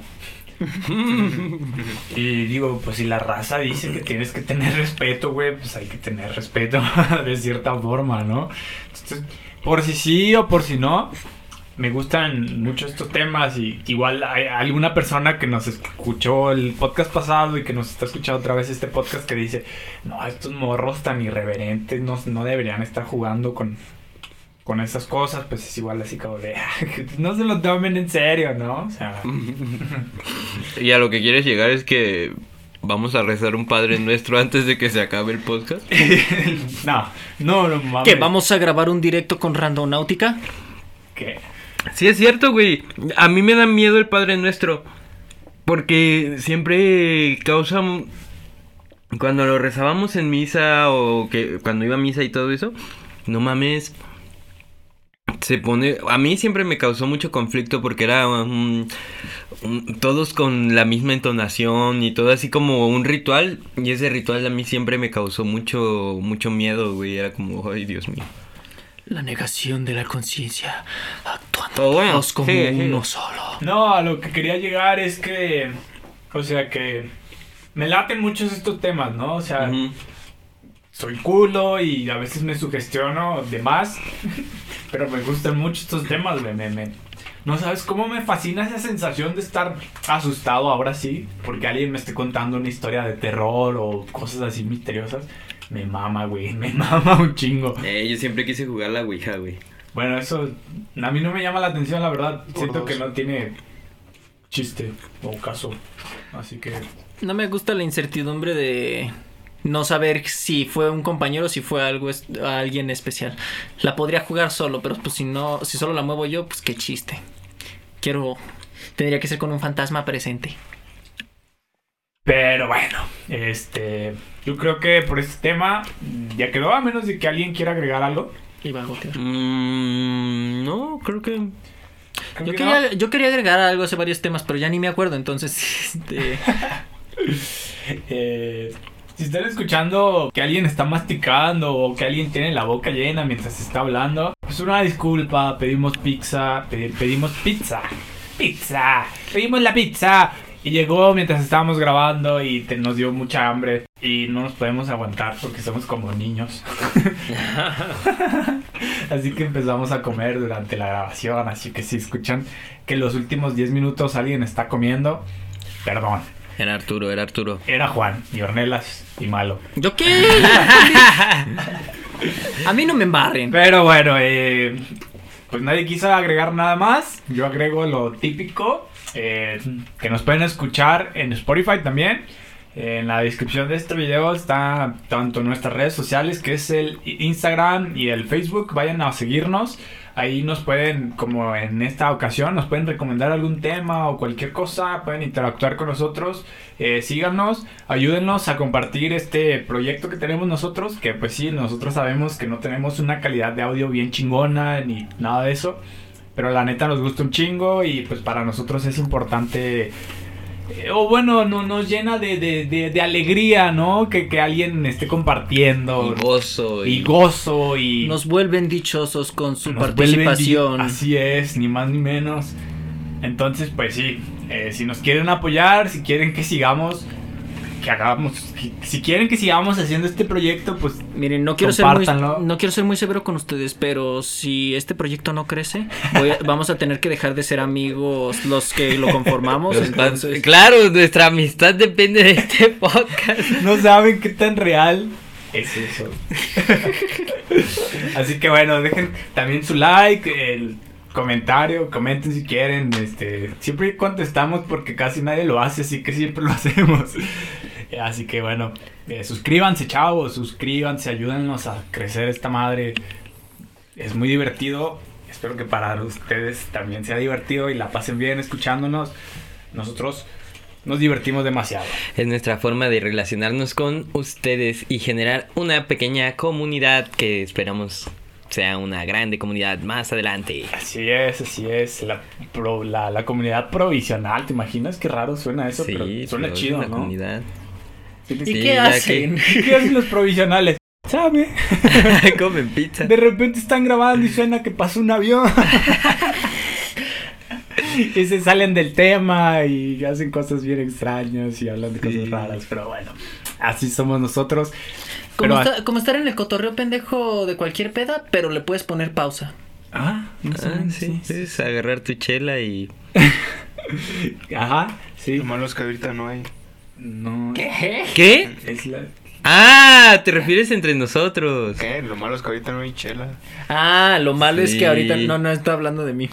y digo, pues si la raza dice que tienes que tener respeto, güey, pues hay que tener respeto de cierta forma, ¿no? Entonces, por si sí o por si no, me gustan mucho estos temas y igual hay alguna persona que nos escuchó el podcast pasado y que nos está escuchando otra vez este podcast que dice, no, estos morros tan irreverentes no, no deberían estar jugando con, con esas cosas, pues es igual así como de, no se lo tomen en serio, ¿no? O sea, Y a lo que quieres llegar es que vamos a rezar un Padre Nuestro antes de que se acabe el podcast. no, no, no mames. ¿Qué? ¿Vamos a grabar un directo con Randonáutica? ¿Qué? Sí, es cierto, güey. A mí me da miedo el Padre Nuestro. Porque siempre causa... Cuando lo rezábamos en misa o que cuando iba a misa y todo eso, no mames. Se pone... A mí siempre me causó mucho conflicto porque era un- todos con la misma entonación y todo así como un ritual. Y ese ritual a mí siempre me causó mucho, mucho miedo, güey. Era como, ay, Dios mío. La negación de la conciencia, actuando bueno, todos como sigue, sigue. uno solo. No, a lo que quería llegar es que, o sea, que me laten muchos estos temas, ¿no? O sea. Soy culo y a veces me sugestiono de más, pero me gustan mucho estos temas, güey. Me, me- no sabes cómo me fascina esa sensación de estar asustado ahora sí, porque alguien me esté contando una historia de terror o cosas así misteriosas. Me mama, güey, me mama un chingo. Eh, yo siempre quise jugar la Ouija, güey. Bueno, eso a mí no me llama la atención, la verdad. Por Siento dos. que no tiene chiste o caso. Así que No me gusta la incertidumbre de no saber si fue un compañero o si fue algo es- alguien especial. La podría jugar solo, pero pues si no, si solo la muevo yo, pues qué chiste. Quiero tendría que ser con un fantasma presente. Pero bueno, este. Yo creo que por este tema ya quedó, a menos de que alguien quiera agregar algo. Iba a gotear. Mm, no, creo que. Creo Yo que quería, yo quería agregar algo hace varios temas, pero ya ni me acuerdo, entonces este. Eh, si están escuchando que alguien está masticando o que alguien tiene la boca llena mientras está hablando, pues una disculpa, pedimos pizza, pedi- pedimos pizza, pizza, pedimos la pizza. Y llegó mientras estábamos grabando y nos dio mucha hambre y no nos podemos aguantar porque somos como niños. Así que empezamos a comer durante la grabación. Así que si escuchan que los últimos 10 minutos alguien está comiendo, perdón. Era Arturo, era Arturo. Era Juan y Ornelas y malo. ¿Yo qué? A mí no me embarren. Pero bueno, eh, pues nadie quiso agregar nada más. Yo agrego lo típico. eh, que nos pueden escuchar en Spotify también. En la descripción de este video está tanto nuestras redes sociales, que es el Instagram y el Facebook. Vayan a seguirnos. Ahí nos pueden, como en esta ocasión, nos pueden recomendar algún tema o cualquier cosa. Pueden interactuar con nosotros. Eh, síganos, ayúdennos a compartir este proyecto que tenemos nosotros. Que pues sí, nosotros sabemos que no tenemos una calidad de audio bien chingona ni nada de eso. Pero la neta nos gusta un chingo y pues para nosotros es importante o bueno, no, nos llena de, de- de- de alegría, ¿no? Que, que alguien esté compartiendo. Y gozo. y gozo y... Nos vuelven dichosos con su vuelven participación. Así es, ni más ni menos. Entonces, pues sí, eh, si nos quieren apoyar, si quieren que sigamos, que hagamos, que- si quieren que sigamos haciendo este proyecto, pues Miren, no quiero, ser muy, no quiero ser muy severo con ustedes, pero si este proyecto no crece, voy a- vamos a tener que dejar de ser amigos los que lo conformamos. Entonces- Claro, nuestra amistad depende de este podcast. no saben qué tan real es eso. Así que bueno, dejen también su like, el comentario, comenten si quieren, este, siempre contestamos porque casi nadie lo hace, así que siempre lo hacemos. Así que bueno, eh, suscríbanse, chavos, suscríbanse, ayúdennos a crecer esta madre. Es muy divertido. Espero que para ustedes también sea divertido y la pasen bien escuchándonos. Nosotros nos divertimos demasiado. Es nuestra forma de relacionarnos con ustedes y generar una pequeña comunidad que esperamos sea una grande comunidad más adelante. Así es, así es. La, pro- la, la comunidad provisional, ¿te imaginas qué raro suena eso? pero suena pero es chido, una ¿no? comunidad. ¿Y Sí, qué hacen? ¿Qué hacen los provisionales? ¿Sabe? Comen pizza. De repente están grabando y suena que pasó un avión. y se salen del tema y hacen cosas bien extrañas y hablan de cosas Sí. raras. Pero bueno, así somos nosotros. Como, Pero- esta- como estar en el cotorreo pendejo de cualquier peda, pero le puedes poner pausa. Ah, no sé, Ah, sí, sí. es agarrar tu chela y... Ajá, sí. Lo malo es que ahorita no hay. No. ¿Qué? ¿Qué? Es la... Ah, te refieres entre nosotros. ¿Qué? Lo malo es que ahorita no hay chela. Ah, lo malo es que ahorita no, no estoy hablando de mí.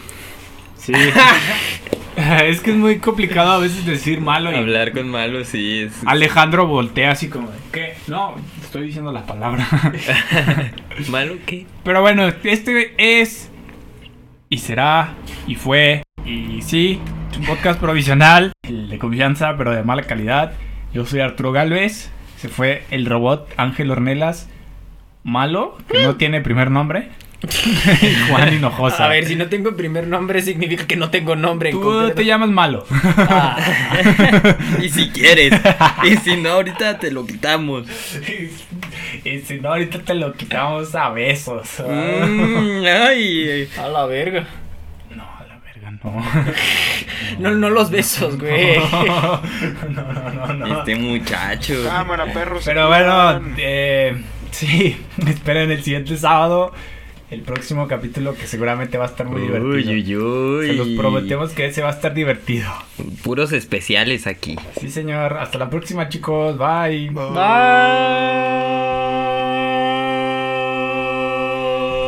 Sí. es que es muy complicado a veces decir malo y Hablar con malos sí es... Alejandro voltea así como, ¿qué? No, estoy diciendo la palabra. ¿Malo qué? Pero bueno, este es y será y fue y sí, un podcast provisional, el de confianza pero de mala calidad. Yo soy Arturo Galvez, se fue el robot Ángel Ornelas, malo, que no tiene primer nombre. Juan Hinojosa. A ver, si no tengo primer nombre significa que no tengo nombre. Tú te llamas malo. Ah. y si quieres. y si no, ahorita te lo quitamos. y si no, ahorita te lo quitamos a besos. Mm, ay. A la verga. No, a la verga, no. No, no los besos, güey. no, no, no, no. Este muchacho. Cámara, perros. Pero bueno, eh, sí, esperen el siguiente sábado el próximo capítulo que seguramente va a estar muy divertido. Uy, uy, uy. Se los prometemos que ese va a estar divertido. Puros especiales aquí. Sí, señor. Hasta la próxima, chicos. Bye. Bye.